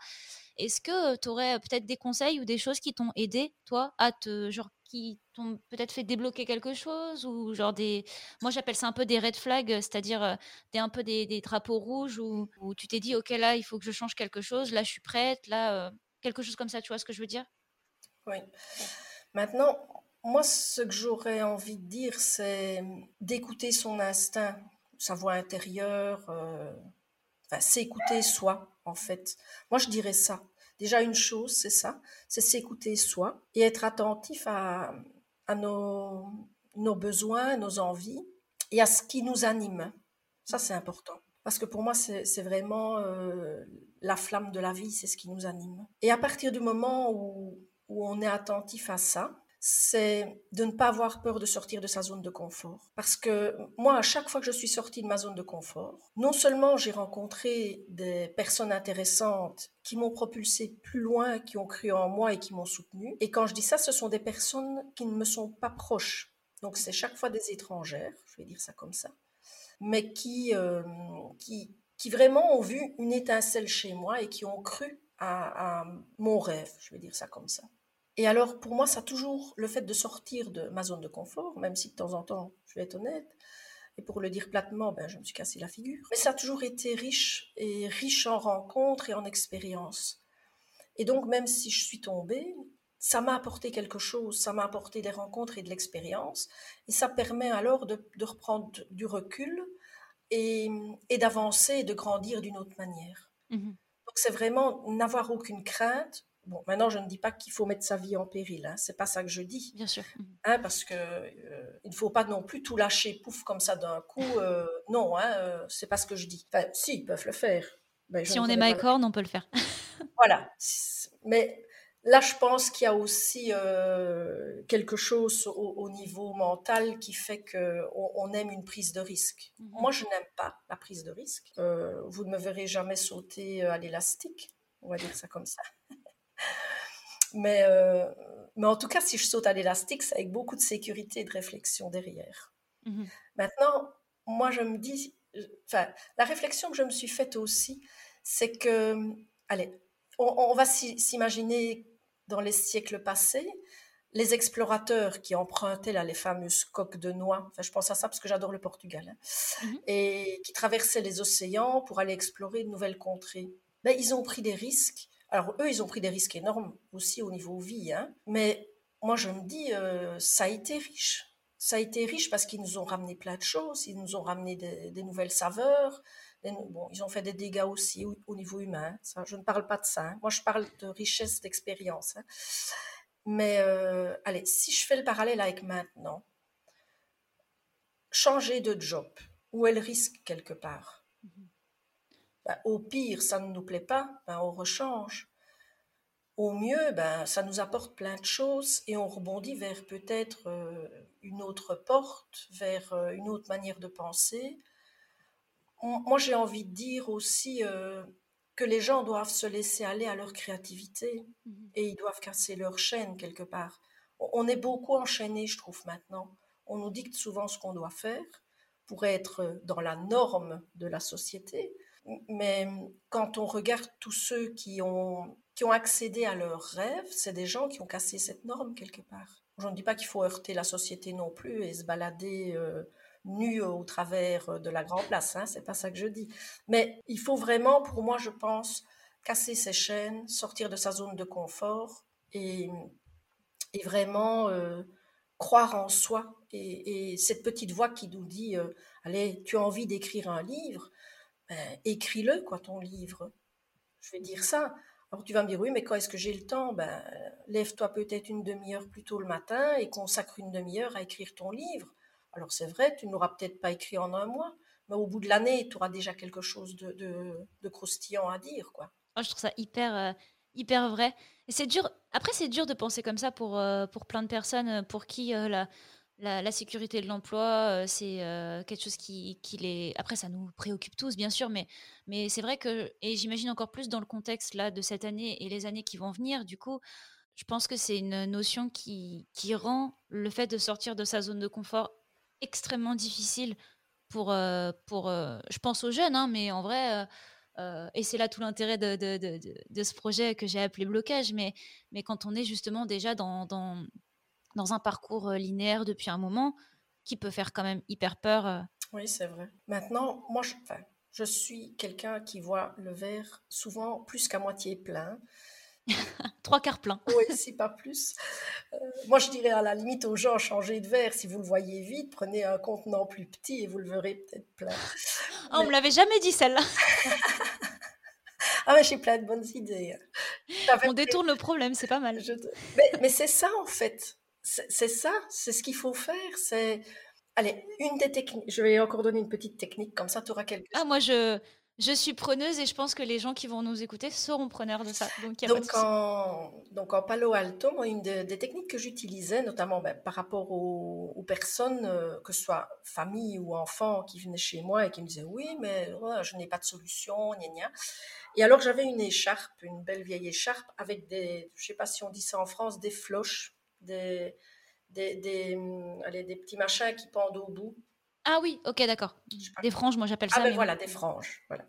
Est-ce que tu aurais peut-être des conseils ou des choses qui t'ont aidé, toi, à te, genre, qui t'ont peut-être fait débloquer quelque chose ou genre des, moi j'appelle ça un peu des red flags, c'est-à-dire euh, des un peu des, drapeaux rouges où, tu t'es dit ok là il faut que je change quelque chose, là je suis prête, là euh, quelque chose comme ça, tu vois ce que je veux dire? Oui. Maintenant, moi, ce que j'aurais envie de dire, c'est d'écouter son instinct, sa voix intérieure, euh, enfin, s'écouter soi, en fait. Moi, je dirais ça. Déjà une chose, c'est ça, c'est s'écouter soi et être attentif à, nos besoins, nos envies et à ce qui nous anime. Ça, c'est important. Parce que pour moi, c'est vraiment euh, la flamme de la vie, c'est ce qui nous anime. Et à partir du moment où, où on est attentif à ça, c'est de ne pas avoir peur de sortir de sa zone de confort. Parce que moi, à chaque fois que je suis sortie de ma zone de confort, non seulement j'ai rencontré des personnes intéressantes qui m'ont propulsé plus loin, qui ont cru en moi et qui m'ont soutenu. Et quand je dis ça, ce sont des personnes qui ne me sont pas proches. Donc c'est chaque fois des étrangères, je vais dire ça comme ça, mais qui, euh, qui, qui vraiment ont vu une étincelle chez moi et qui ont cru à, à mon rêve, je vais dire ça comme ça. Et alors, pour moi, ça a toujours le fait de sortir de ma zone de confort, même si de temps en temps, je vais être honnête, et pour le dire platement, ben, je me suis cassé la figure. Mais ça a toujours été riche, et riche en rencontres et en expériences. Et donc, même si je suis tombée, ça m'a apporté quelque chose, ça m'a apporté des rencontres et de l'expérience, et ça permet alors de, reprendre du recul et, d'avancer et de grandir d'une autre manière. Mmh donc c'est vraiment n'avoir aucune crainte, Bon, maintenant, je ne dis pas qu'il faut mettre sa vie en péril, hein, c'est pas ça que je dis. Bien sûr. Mmh. Hein, parce que euh, il ne faut pas non plus tout lâcher, pouf, comme ça d'un coup. Euh, non, hein, euh, c'est pas ce que je dis. Enfin, si, ils peuvent le faire. si on est Mycorn, on peut le faire. voilà. Mais là, je pense qu'il y a aussi quelque chose au, niveau mental qui fait qu'on on aime une prise de risque. Mmh. Moi, je n'aime pas la prise de risque. vous ne me verrez jamais sauter à l'élastique, on va dire ça comme ça. Mais, euh, mais en tout cas, si je saute à l'élastique, c'est avec beaucoup de sécurité et de réflexion derrière. Mmh Maintenant, moi, je me dis, enfin, la réflexion que je me suis faite aussi, c'est que, allez, on, va s'imaginer dans les siècles passés, les explorateurs qui empruntaient là, les fameuses coques de noix, enfin, je pense à ça parce que j'adore le Portugal, hein, mmh et qui traversaient les océans pour aller explorer de nouvelles contrées. Ben, ils ont pris des risques alors eux, ils ont pris des risques énormes aussi au niveau vie, hein. mais moi je me dis, euh, ça a été riche. Ça a été riche parce qu'ils nous ont ramené plein de choses, ils nous ont ramené des, nouvelles saveurs. Bon, ils ont fait des dégâts aussi au, niveau humain. Ça, je ne parle pas de ça. Hein. Moi, je parle de richesse d'expérience. Hein. Mais euh, allez, si je fais le parallèle avec maintenant, changer de job, où est le risque quelque part ben, au pire, ça ne nous plaît pas, ben, on rechange. Au mieux, ben, ça nous apporte plein de choses et on rebondit vers peut-être euh, une autre porte, vers euh, une autre manière de penser. Moi, j'ai envie de dire aussi euh, que les gens doivent se laisser aller à leur créativité mmh et ils doivent casser leur chaîne quelque part. On est beaucoup enchaîné, je trouve, maintenant. On nous dicte souvent ce qu'on doit faire pour être dans la norme de la société. Mais quand on regarde tous ceux qui ont, qui ont accédé à leurs rêves, c'est des gens qui ont cassé cette norme quelque part. Je ne dis pas qu'il faut heurter la société non plus et se balader euh, nu au travers de la grande place, hein, c'est pas ça que je dis. Mais il faut vraiment, pour moi, je pense, casser ses chaînes, sortir de sa zone de confort et, et vraiment euh, croire en soi. Et, cette petite voix qui nous dit, euh, allez, tu as envie d'écrire un livre, ben, écris-le, quoi, ton livre. Je vais dire ça. Alors tu vas me dire, oui, mais quand est-ce que j'ai le temps? Ben, Lève-toi peut-être une demi-heure plus tôt le matin et consacre une demi-heure à écrire ton livre. Alors c'est vrai, tu n'auras peut-être pas écrit en un mois, mais au bout de l'année, tu auras déjà quelque chose de, croustillant à dire. quoi. Oh, je trouve ça hyper, euh, hyper vrai. Et c'est dur. Après, c'est dur de penser comme ça pour, euh, plein de personnes euh, pour qui la, sécurité de l'emploi, c'est quelque chose qui, les. Après, ça nous préoccupe tous, bien sûr, mais, mais c'est vrai que, et j'imagine encore plus dans le contexte là de cette année et les années qui vont venir, du coup, je pense que c'est une notion qui, qui rend le fait de sortir de sa zone de confort extrêmement difficile pour, euh, pour je pense aux jeunes, hein, mais en vrai. et c'est là tout l'intérêt de, de, de, ce projet que j'ai appelé blocage, mais, mais quand on est justement déjà dans, dans, dans un parcours euh, linéaire depuis un moment qui peut faire quand même hyper peur. Euh. Oui, c'est vrai. Maintenant, moi, je, je suis quelqu'un qui voit le verre souvent plus qu'à moitié plein. Trois quarts plein. oui, si pas plus. Euh, moi, je dirais à la limite aux gens, changez de verre. Si vous le voyez vite, prenez un contenant plus petit et vous le verrez peut-être plein. Oh, On me l'avait jamais dit celle-là. Ah, mais j'ai plein de bonnes idées. On détourne le problème, c'est pas mal. Mais, c'est ça, en fait. C'est ça, c'est ce qu'il faut faire. C'est. Allez, une des techniques. Je vais encore donner une petite technique, comme ça, tu auras quelque Ah, moi, je, je suis preneuse et je pense que les gens qui vont nous écouter seront preneurs de ça. Donc, donc, en, donc en Palo Alto, moi, une des techniques que j'utilisais, notamment ben, par rapport aux, personnes, euh, que ce soit famille ou enfants, qui venaient chez moi et qui me disaient oui, mais je n'ai pas de solution, gna gna. Et alors j'avais une écharpe, une belle vieille écharpe avec des, je sais pas si on dit ça en France, des floches, des, des, des, hum, allez, des petits machins qui pendent au bout. Ah oui, ok, d'accord. Des franges, moi j'appelle ah, ça. Ah ben voilà, des franges, voilà.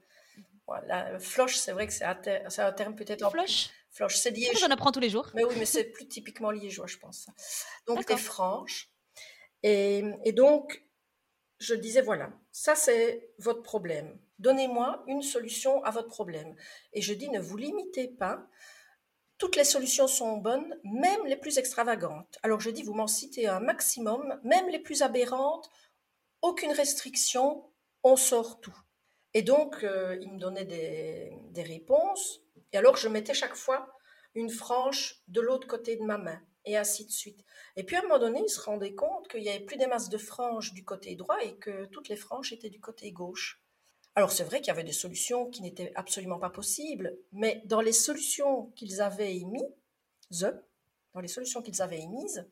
voilà. Floche, c'est vrai que c'est un, un, terme peut-être. Floche? Floche, c'est liégeois. J'en apprends tous les jours. Mais oui, mais c'est plus typiquement liégeois, je pense. Donc des franges. Et, et donc, je disais, voilà, ça c'est votre problème. Donnez-moi une solution à votre problème. Et je dis, ne vous limitez pas. Toutes les solutions sont bonnes, même les plus extravagantes. Alors je dis, vous m'en citez un maximum, même les plus aberrantes, aucune restriction, on sort tout. Et donc, euh, il me donnait des, des, réponses. Et alors, je mettais chaque fois une frange de l'autre côté de ma main, et ainsi de suite. Et puis, à un moment donné, il se rendait compte qu'il n'y avait plus des masses de franges du côté droit et que toutes les franges étaient du côté gauche. Alors, c'est vrai qu'il y avait des solutions qui n'étaient absolument pas possibles, mais dans les solutions qu'ils avaient émises, dans les solutions qu'ils avaient émises,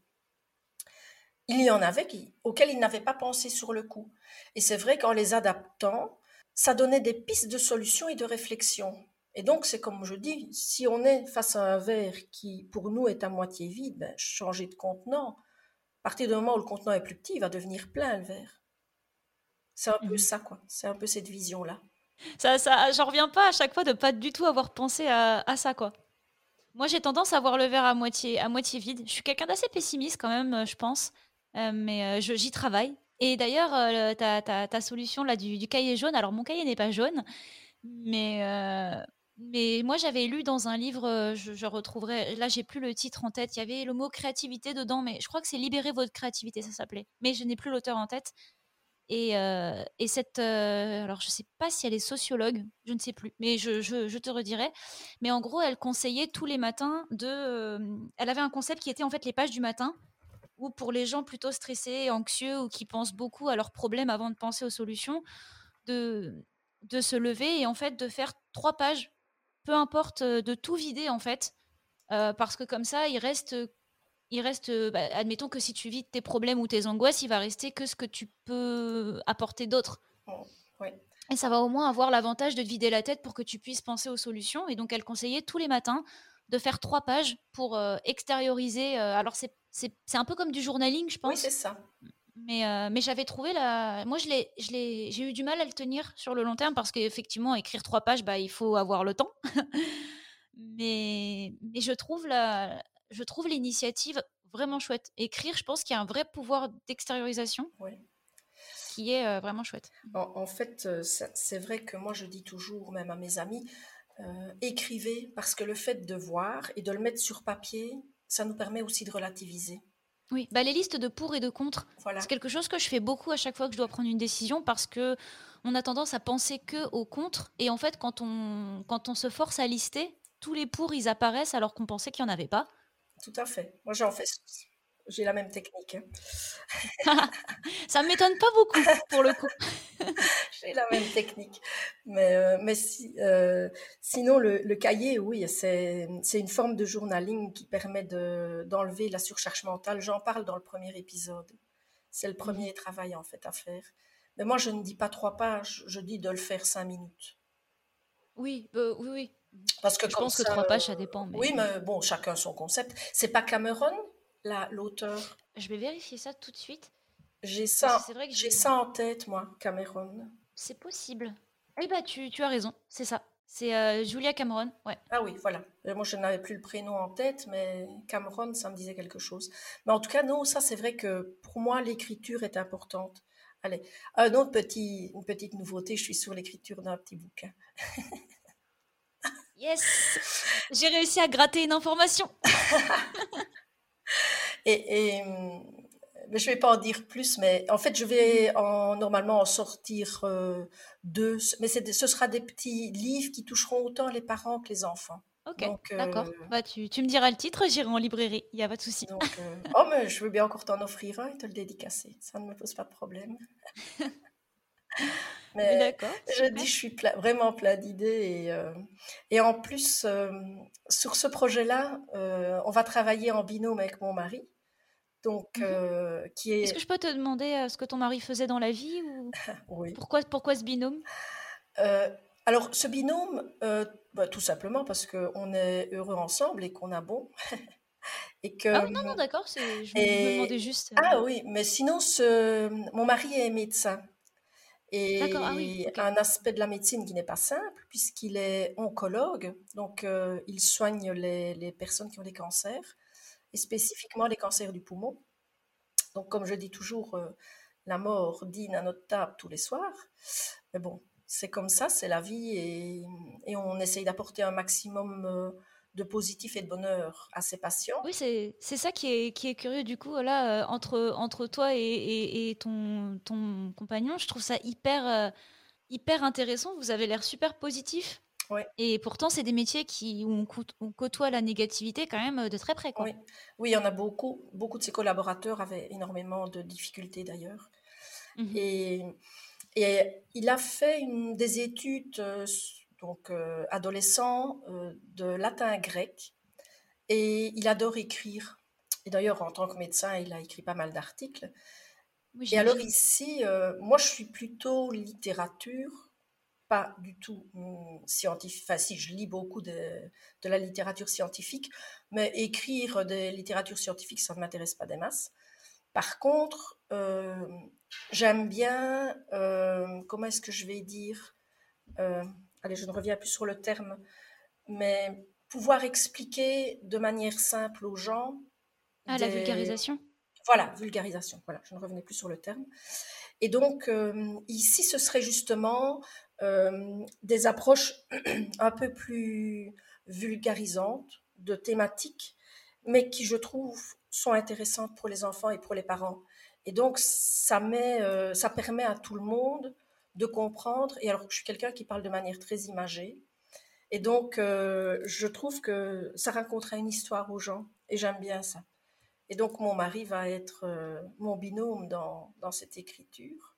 il y en avait qui, auxquelles ils n'avaient pas pensé sur le coup. Et c'est vrai qu'en les adaptant, ça donnait des pistes de solutions et de réflexion. Et donc, c'est comme je dis, si on est face à un verre qui, pour nous, est à moitié vide, ben, changer de contenant. À partir du moment où le contenant est plus petit, il va devenir plein, le verre. C'est un peu mmh ça, quoi. C'est un peu cette vision-là. Ça, ça, j'en reviens pas à chaque fois de pas du tout avoir pensé à, à ça, quoi. Moi, j'ai tendance à voir le verre à moitié, à moitié vide. Je suis quelqu'un d'assez pessimiste quand même, euh, je pense. Euh, mais euh, j'y travaille. Et d'ailleurs, euh, ta, solution là du, du, cahier jaune, alors mon cahier n'est pas jaune, mais, mais moi j'avais lu dans un livre, je, retrouverai, là j'ai plus le titre en tête, il y avait le mot créativité dedans, mais je crois que c'est Libérer votre créativité, ça s'appelait. Mais je n'ai plus l'auteur en tête. Et, et, cette. alors, je ne sais pas si elle est sociologue, je ne sais plus, mais je, je, te redirai. Mais en gros, elle conseillait tous les matins de. elle avait un concept qui était en fait les pages du matin ou pour les gens plutôt stressés, anxieux ou qui pensent beaucoup à leurs problèmes avant de penser aux solutions, de, de se lever et en fait de faire trois pages, peu importe, euh, de tout vider en fait, euh, parce que comme ça, il reste, il reste bah, admettons que si tu vides tes problèmes ou tes angoisses, il va rester que ce que tu peux apporter d'autre. Oh, et ça va au moins avoir l'avantage de te vider la tête pour que tu puisses penser aux solutions. Et donc, elle conseillait tous les matins de faire trois pages pour euh, extérioriser. alors, c'est c'est un peu comme du journaling, je pense. Oui, c'est ça. Mais, euh, mais j'avais trouvé la. Moi, j'ai eu du mal à le tenir sur le long terme parce qu'effectivement, écrire trois pages, bah, il faut avoir le temps. mais, mais je trouve la, je trouve l'initiative vraiment chouette. Écrire, je pense qu'il y a un vrai pouvoir d'extériorisation. Qui est euh, vraiment chouette. En, fait, euh, c'est vrai que moi, je dis toujours, même à mes amis, écrivez parce que le fait de voir et de le mettre sur papier, ça nous permet aussi de relativiser. Oui, bah les listes de pour et de contre, c'est quelque chose que je fais beaucoup à chaque fois que je dois prendre une décision parce que on a tendance à penser que au contre et en fait quand on quand on se force à lister, tous les pour ils apparaissent alors qu'on pensait qu'il n'y en avait pas. Tout à fait. Moi j'en fais j'ai la même technique. Ça ne m'étonne pas beaucoup pour le coup. j'ai la même technique. Mais, euh, mais si, euh, sinon, le, le, cahier, oui, c'est une forme de journaling qui permet d'enlever la surcharge mentale. J'en parle dans le premier épisode. C'est le premier travail en fait à faire. Mais moi, je ne dis pas trois pages, je dis de le faire cinq minutes. Oui, euh, oui, oui. Parce que je pense que trois pages, ça dépend. Oui, mais bon, chacun son concept. C'est pas Cameron? L'auteur Je vais vérifier ça tout de suite. J'ai ça, j'ai ça en tête, moi, Cameron. C'est possible. Eh bah, tu, tu as raison, c'est ça. C'est euh, Julia Cameron, ouais. Ah oui, voilà. Euh, moi, je n'avais plus le prénom en tête, mais Cameron, ça me disait quelque chose. Mais en tout cas, non, ça, c'est vrai que pour moi, l'écriture est importante. Allez, un autre petit, une petite nouveauté, je suis sur l'écriture d'un petit bouquin. yes J'ai réussi à gratter une information Et, mais je vais pas en dire plus, mais en fait, je vais en, normalement en sortir euh, deux, mais ce sera des petits livres qui toucheront autant les parents que les enfants. Ok, d'accord. Euh, bah, tu, tu, me diras le titre, j'irai en librairie, il n'y a pas de souci. oh, mais je veux bien encore t'en offrir un et te le dédicacer, ça ne me pose pas de problème. Mais je dis, je suis vraiment plein d'idées. Et, euh, et, en plus, euh, sur ce projet-là, euh, on va travailler en binôme avec mon mari. Donc, mmh qui est... Est-ce que je peux te demander ce que ton mari faisait dans la vie ou... oui. Pourquoi, pourquoi ce binôme? Alors, ce binôme, bah, tout simplement parce qu'on est heureux ensemble et qu'on a bon. et que, ah non, non, d'accord, je me demandais juste. Ah oui, mais sinon, ce... mon mari est médecin. Et ah un aspect de la médecine qui n'est pas simple, puisqu'il est oncologue, donc euh, il soigne les, les, personnes qui ont des cancers, et spécifiquement les cancers du poumon. Donc, comme je dis toujours, euh, la mort dîne à notre table tous les soirs. Mais bon, c'est comme ça, c'est la vie, et, et on essaye d'apporter un maximum euh, de positif et de bonheur à ses patients. Oui, c'est ça qui est, qui est curieux du coup, là, euh, entre, entre toi et, et, ton, ton compagnon. Je trouve ça hyper, euh, hyper intéressant. Vous avez l'air super positif. Ouais. Et pourtant, c'est des métiers qui, où on, côtoie la négativité quand même de très près. Quoi. Oui. oui, il y en a beaucoup. Beaucoup de ses collaborateurs avaient énormément de difficultés d'ailleurs. Mmh et, et il a fait une, des études euh, donc euh, adolescent euh, de latin grec, et il adore écrire. Et d'ailleurs, en tant que médecin, il a écrit pas mal d'articles. et alors ici, euh, moi, je suis plutôt littérature, pas du tout hmm, scientifique. Enfin, si, je lis beaucoup de, de, la littérature scientifique, mais écrire des littératures scientifiques, ça ne m'intéresse pas des masses. Par contre, j'aime bien, comment est-ce que je vais dire allez, je ne reviens plus sur le terme, mais pouvoir expliquer de manière simple aux gens. Ah, la vulgarisation Voilà, vulgarisation. Voilà, je ne revenais plus sur le terme. Et donc, euh, ici, ce serait justement euh, des approches un peu plus vulgarisantes de thématiques, mais qui, je trouve, sont intéressantes pour les enfants et pour les parents. Et donc, ça, met, euh, ça permet à tout le monde de comprendre. Et alors, je suis quelqu'un qui parle de manière très imagée. Et donc, euh, je trouve que ça racontera une histoire aux gens. Et j'aime bien ça. Et donc, mon mari va être euh, mon binôme dans, dans cette écriture.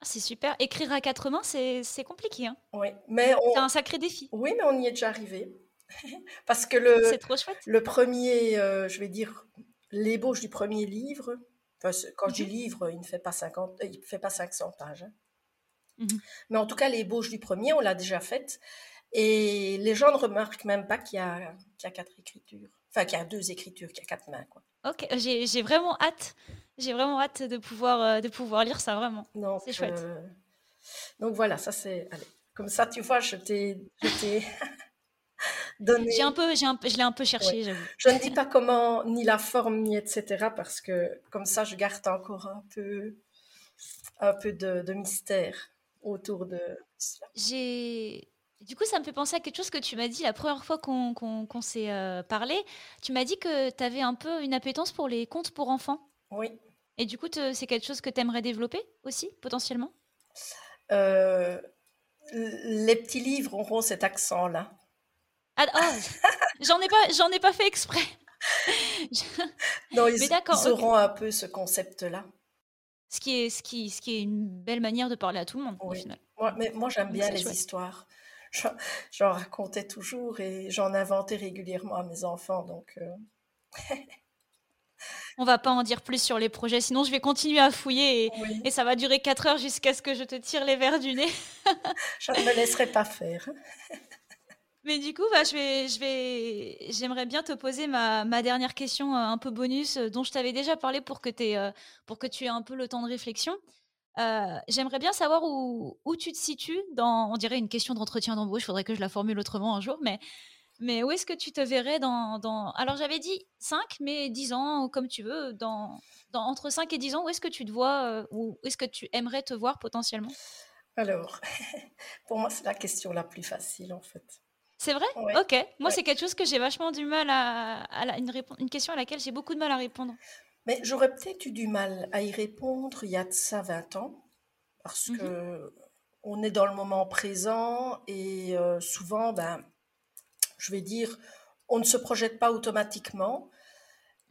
Ah, c'est super. Écrire à quatre mains, c'est compliqué. Hein oui, mais c'est un sacré défi. Oui, mais on y est déjà arrivé. Parce que le, trop chouette. le premier, euh, je vais dire, l'ébauche du premier livre, quand je dis mhm. livre, il ne fait pas, 50, il fait pas 500 pages. Hein. Mmh Mais en tout cas, l'ébauche du premier, on l'a déjà faite. Et les gens ne remarquent même pas qu'il y, a, y a quatre écritures. Enfin, qu'il y a deux écritures, qu'il y a quatre mains. Quoi. Ok, j'ai vraiment hâte. J'ai vraiment hâte de pouvoir, euh, de pouvoir lire ça, vraiment. C'est chouette. Euh, donc voilà, ça c'est... Comme ça, tu vois, je t'ai... donné... J'ai un peu, j'ai un, je l'ai un peu cherché, j'avoue. Je ne dis pas comment, ni la forme, ni etc. Parce que comme ça, je garde encore un peu, un peu de, de mystère autour de cela. J'ai. Du coup, ça me fait penser à quelque chose que tu m'as dit la première fois qu'on s'est euh, parlé. Tu m'as dit que tu avais un peu une appétence pour les contes pour enfants. Oui. Et du coup, c'est quelque chose que tu aimerais développer aussi, potentiellement? Euh, Les petits livres auront cet accent-là. Ah, oh, j'en ai, pas, ai pas fait exprès. non, ils, ils auront un peu ce concept-là. Ce qui, est, ce, qui, ce qui est une belle manière de parler à tout le monde, au final. Moi, mais moi j'aime bien les histoires. J'en racontais toujours et j'en inventais régulièrement à mes enfants. Donc, euh... On va pas en dire plus sur les projets, sinon je vais continuer à fouiller et, et ça va durer 4 heures jusqu'à ce que je te tire les verres du nez. je ne me laisserai pas faire. Mais du coup, bah, je vais, j'aimerais bien te poser ma, dernière question euh, un peu bonus euh, dont je t'avais déjà parlé pour que, aies, euh, pour que tu aies un peu le temps de réflexion. j'aimerais bien savoir où, tu te situes dans, on dirait une question d'entretien d'embauche, il faudrait que je la formule autrement un jour, mais, où est-ce que tu te verrais dans... Alors j'avais dit 5, mais 10 ans, comme tu veux, entre 5 et 10 ans, où est-ce que tu te vois, où est-ce que tu aimerais te voir potentiellement? Alors, pour moi, c'est la question la plus facile en fait. C'est vrai? Ok. Moi, c'est quelque chose que j'ai vachement du mal à. à une, une, question à laquelle j'ai beaucoup de mal à répondre. Mais j'aurais peut-être eu du mal à y répondre il y a de ça 20 ans, parce Mhm. que on est dans le moment présent et euh, souvent, ben, je vais dire, on ne se projette pas automatiquement.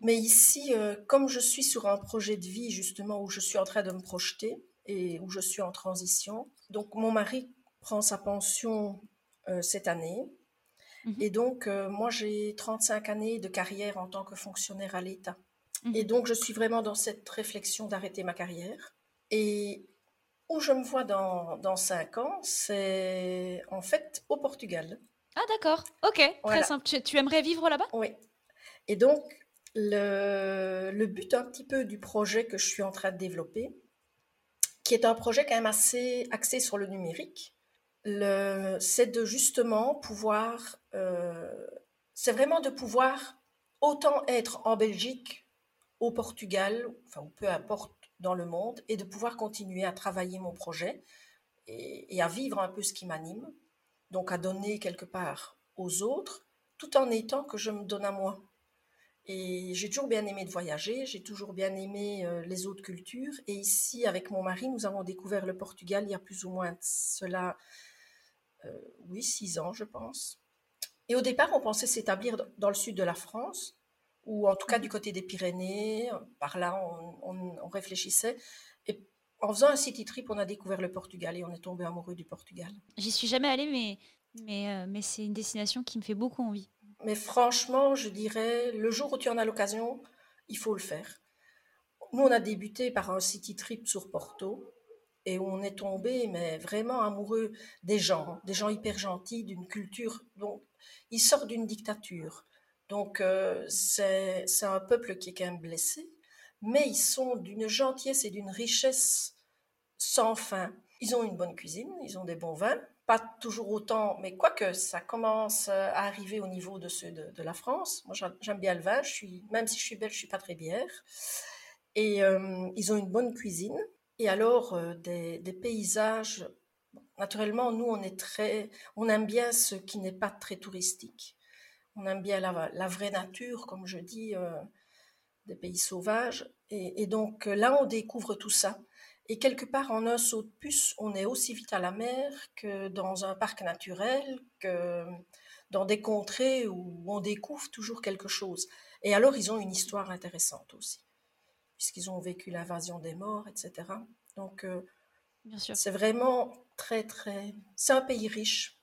Mais ici, euh, comme je suis sur un projet de vie justement où je suis en train de me projeter et où je suis en transition, donc mon mari prend sa pension cette année. Mhm. Et donc, euh, moi, j'ai 35 années de carrière en tant que fonctionnaire à l'État. Mhm. Et donc, je suis vraiment dans cette réflexion d'arrêter ma carrière. Et où je me vois dans, dans 5 ans, c'est en fait au Portugal. Ah d'accord, ok, très simple. Tu, tu aimerais vivre là-bas? Oui. Et donc, le, le but un petit peu du projet que je suis en train de développer, qui est un projet quand même assez axé sur le numérique, c'est de justement pouvoir, euh, c'est vraiment de pouvoir autant être en Belgique, au Portugal, enfin, ou peu importe dans le monde, et de pouvoir continuer à travailler mon projet et, à vivre un peu ce qui m'anime, donc à donner quelque part aux autres, tout en étant que je me donne à moi. Et j'ai toujours bien aimé de voyager, j'ai toujours bien aimé euh, les autres cultures. Et ici, avec mon mari, nous avons découvert le Portugal il y a plus ou moins cela, oui, six ans, je pense. Et au départ, on pensait s'établir dans- le sud de la France, ou en tout cas du côté des Pyrénées. Par là, on, on- on réfléchissait. Et en faisant un city trip, on a découvert le Portugal et on est tombé amoureux du Portugal. J'y suis jamais allée, mais, mais, euh, mais c'est une destination qui me fait beaucoup envie. Mais franchement, je dirais, le jour où tu en as l'occasion, il faut le faire. Nous, on a débuté par un city trip sur Porto et on est tombé, mais vraiment amoureux des gens, des gens hyper gentils, d'une culture. Donc, ils sortent d'une dictature. Donc, euh, c'est un peuple qui est quand même blessé, mais ils sont d'une gentillesse et d'une richesse sans fin. Ils ont une bonne cuisine, ils ont des bons vins, pas toujours autant, mais quoique ça commence à arriver au niveau de ceux de, de la France. Moi, j'a- j'aime bien le vin, je suis, même si je suis belge, je suis pas très bière. Et euh, ils ont une bonne cuisine. Et alors, euh, des, paysages. Naturellement, nous, on est très, on aime bien ce qui n'est pas très touristique. On aime bien la, vraie nature, comme je dis, euh, des pays sauvages. Et, et donc euh, là, on découvre tout ça. Et quelque part, en un saut de puce, on est aussi vite à la mer que dans un parc naturel, que dans des contrées où on découvre toujours quelque chose. Et alors, ils ont une histoire intéressante aussi, puisqu'ils ont vécu l'invasion des morts, etc. Donc, euh, c'est vraiment très, très... C'est un pays riche.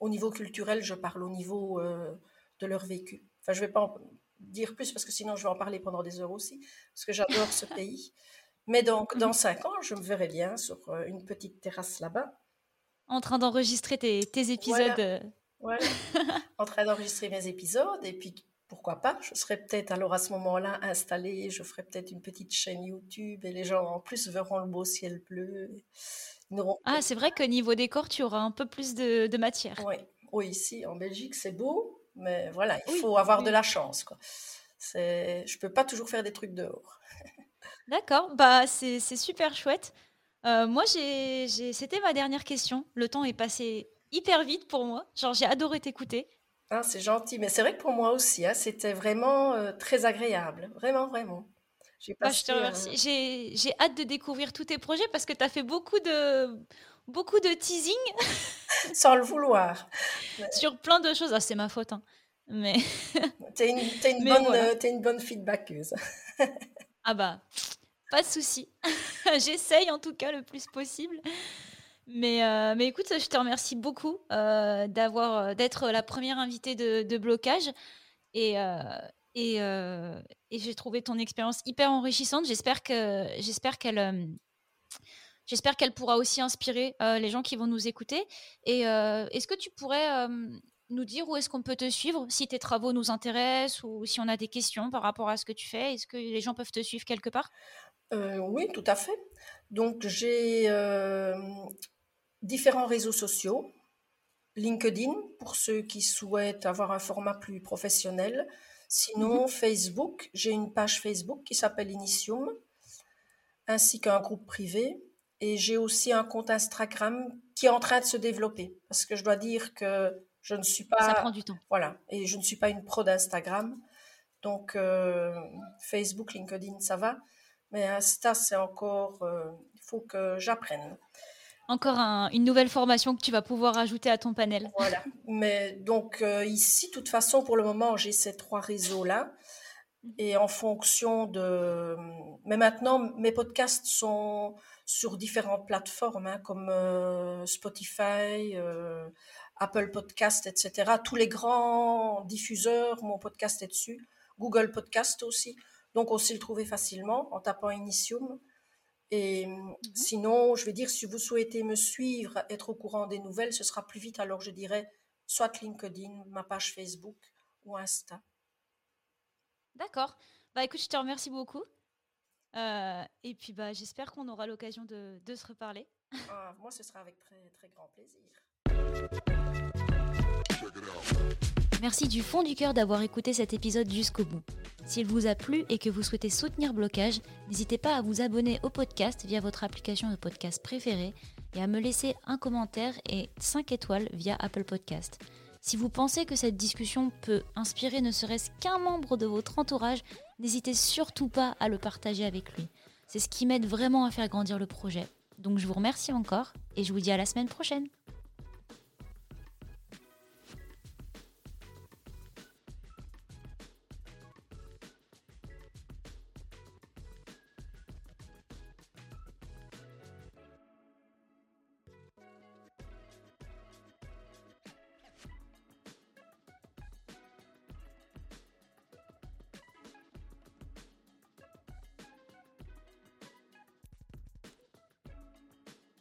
Au niveau culturel, je parle au niveau euh, de leur vécu. Enfin, je ne vais pas en dire plus, parce que sinon, je vais en parler pendant des heures aussi, parce que j'adore ce pays. Mais donc, dans cinq ans, je me verrai bien sur euh, une petite terrasse là-bas, En train d'enregistrer tes, tes épisodes. Voilà. voilà, en train d'enregistrer mes épisodes. Et puis, pourquoi pas, je serai peut-être alors à ce moment-là installée, je ferai peut-être une petite chaîne YouTube et les gens en plus verront le beau ciel bleu. Ah, c'est vrai que niveau décor, tu auras un peu plus de, de matière. Oui, oui, ici en Belgique c'est beau, mais voilà, il Oui, faut avoir de la chance, quoi. C'est, je peux pas toujours faire des trucs dehors. D'accord, bah c'est c'est super chouette. Euh, moi, j'ai, j'ai- c'était ma dernière question. Le temps est passé hyper vite pour moi. Genre, j'ai adoré t'écouter. Hein, c'est gentil, mais c'est vrai que pour moi aussi, hein, c'était vraiment euh, très agréable, vraiment, vraiment. J'ai Bah, je te passé, euh, remercie. J'ai, hâte de découvrir tous tes projets parce que tu as fait beaucoup de, beaucoup de teasing sans le vouloir. sur plein de choses. Ah, c'est ma faute, hein. Mais T'es une, bonne, voilà. euh, une bonne feedbackeuse. ah bah, pas de souci. J'essaye en tout cas le plus possible. Mais, euh, mais écoute, je te remercie beaucoup euh, d'avoir, d'être la première invitée de, blocage. Et, euh, et, euh, j'ai trouvé ton expérience hyper enrichissante. J'espère que j'espère qu'elle euh, j'espère pourra aussi inspirer euh, les gens qui vont nous écouter. Et euh, est-ce que tu pourrais euh, nous dire où est-ce qu'on peut te suivre si tes travaux nous intéressent ou si on a des questions par rapport à ce que tu fais? Est-ce que les gens peuvent te suivre quelque part? Euh, oui, tout à fait. Donc, j'ai euh, différents réseaux sociaux. LinkedIn, pour ceux qui souhaitent avoir un format plus professionnel. Sinon, Facebook, j'ai une page Facebook qui s'appelle Initium, ainsi qu'un groupe privé. Et j'ai aussi un compte Instagram qui est en train de se développer. Parce que je dois dire que je ne suis Ça pas... prend du temps. Voilà. Et je ne suis pas une pro d'Instagram. Donc, Facebook, LinkedIn, ça va. Mais Insta, c'est encore. Il faut que j'apprenne. Encore une nouvelle formation que tu vas pouvoir ajouter à ton panel. Voilà. Mais donc, ici, de toute façon, pour le moment, j'ai ces trois réseaux-là. Et en fonction de... Mais maintenant, mes podcasts sont sur différentes plateformes, hein, comme euh, Spotify, euh, Apple Podcast, etc. Tous les grands diffuseurs, mon podcast est dessus. Google Podcast aussi. Donc, on sait le trouver facilement en tapant Initium. Et mhm. sinon, je vais dire, si vous souhaitez me suivre, être au courant des nouvelles, ce sera plus vite. Alors, je dirais soit LinkedIn, ma page Facebook ou Insta. D'accord. Bah écoute, je te remercie beaucoup. Euh, et puis bah j'espère qu'on aura l'occasion de, de, se reparler. Ah, moi, ce sera avec très, très grand plaisir. Merci du fond du cœur d'avoir écouté cet épisode jusqu'au bout. S'il vous a plu et que vous souhaitez soutenir Blocage, n'hésitez pas à vous abonner au podcast via votre application de podcast préférée et à me laisser un commentaire et 5 étoiles via Apple Podcast. Si vous pensez que cette discussion peut inspirer ne serait-ce qu'un membre de votre entourage, n'hésitez surtout pas à le partager avec lui. C'est ce qui m'aide vraiment à faire grandir le projet. Donc je vous remercie encore et je vous dis à la semaine prochaine.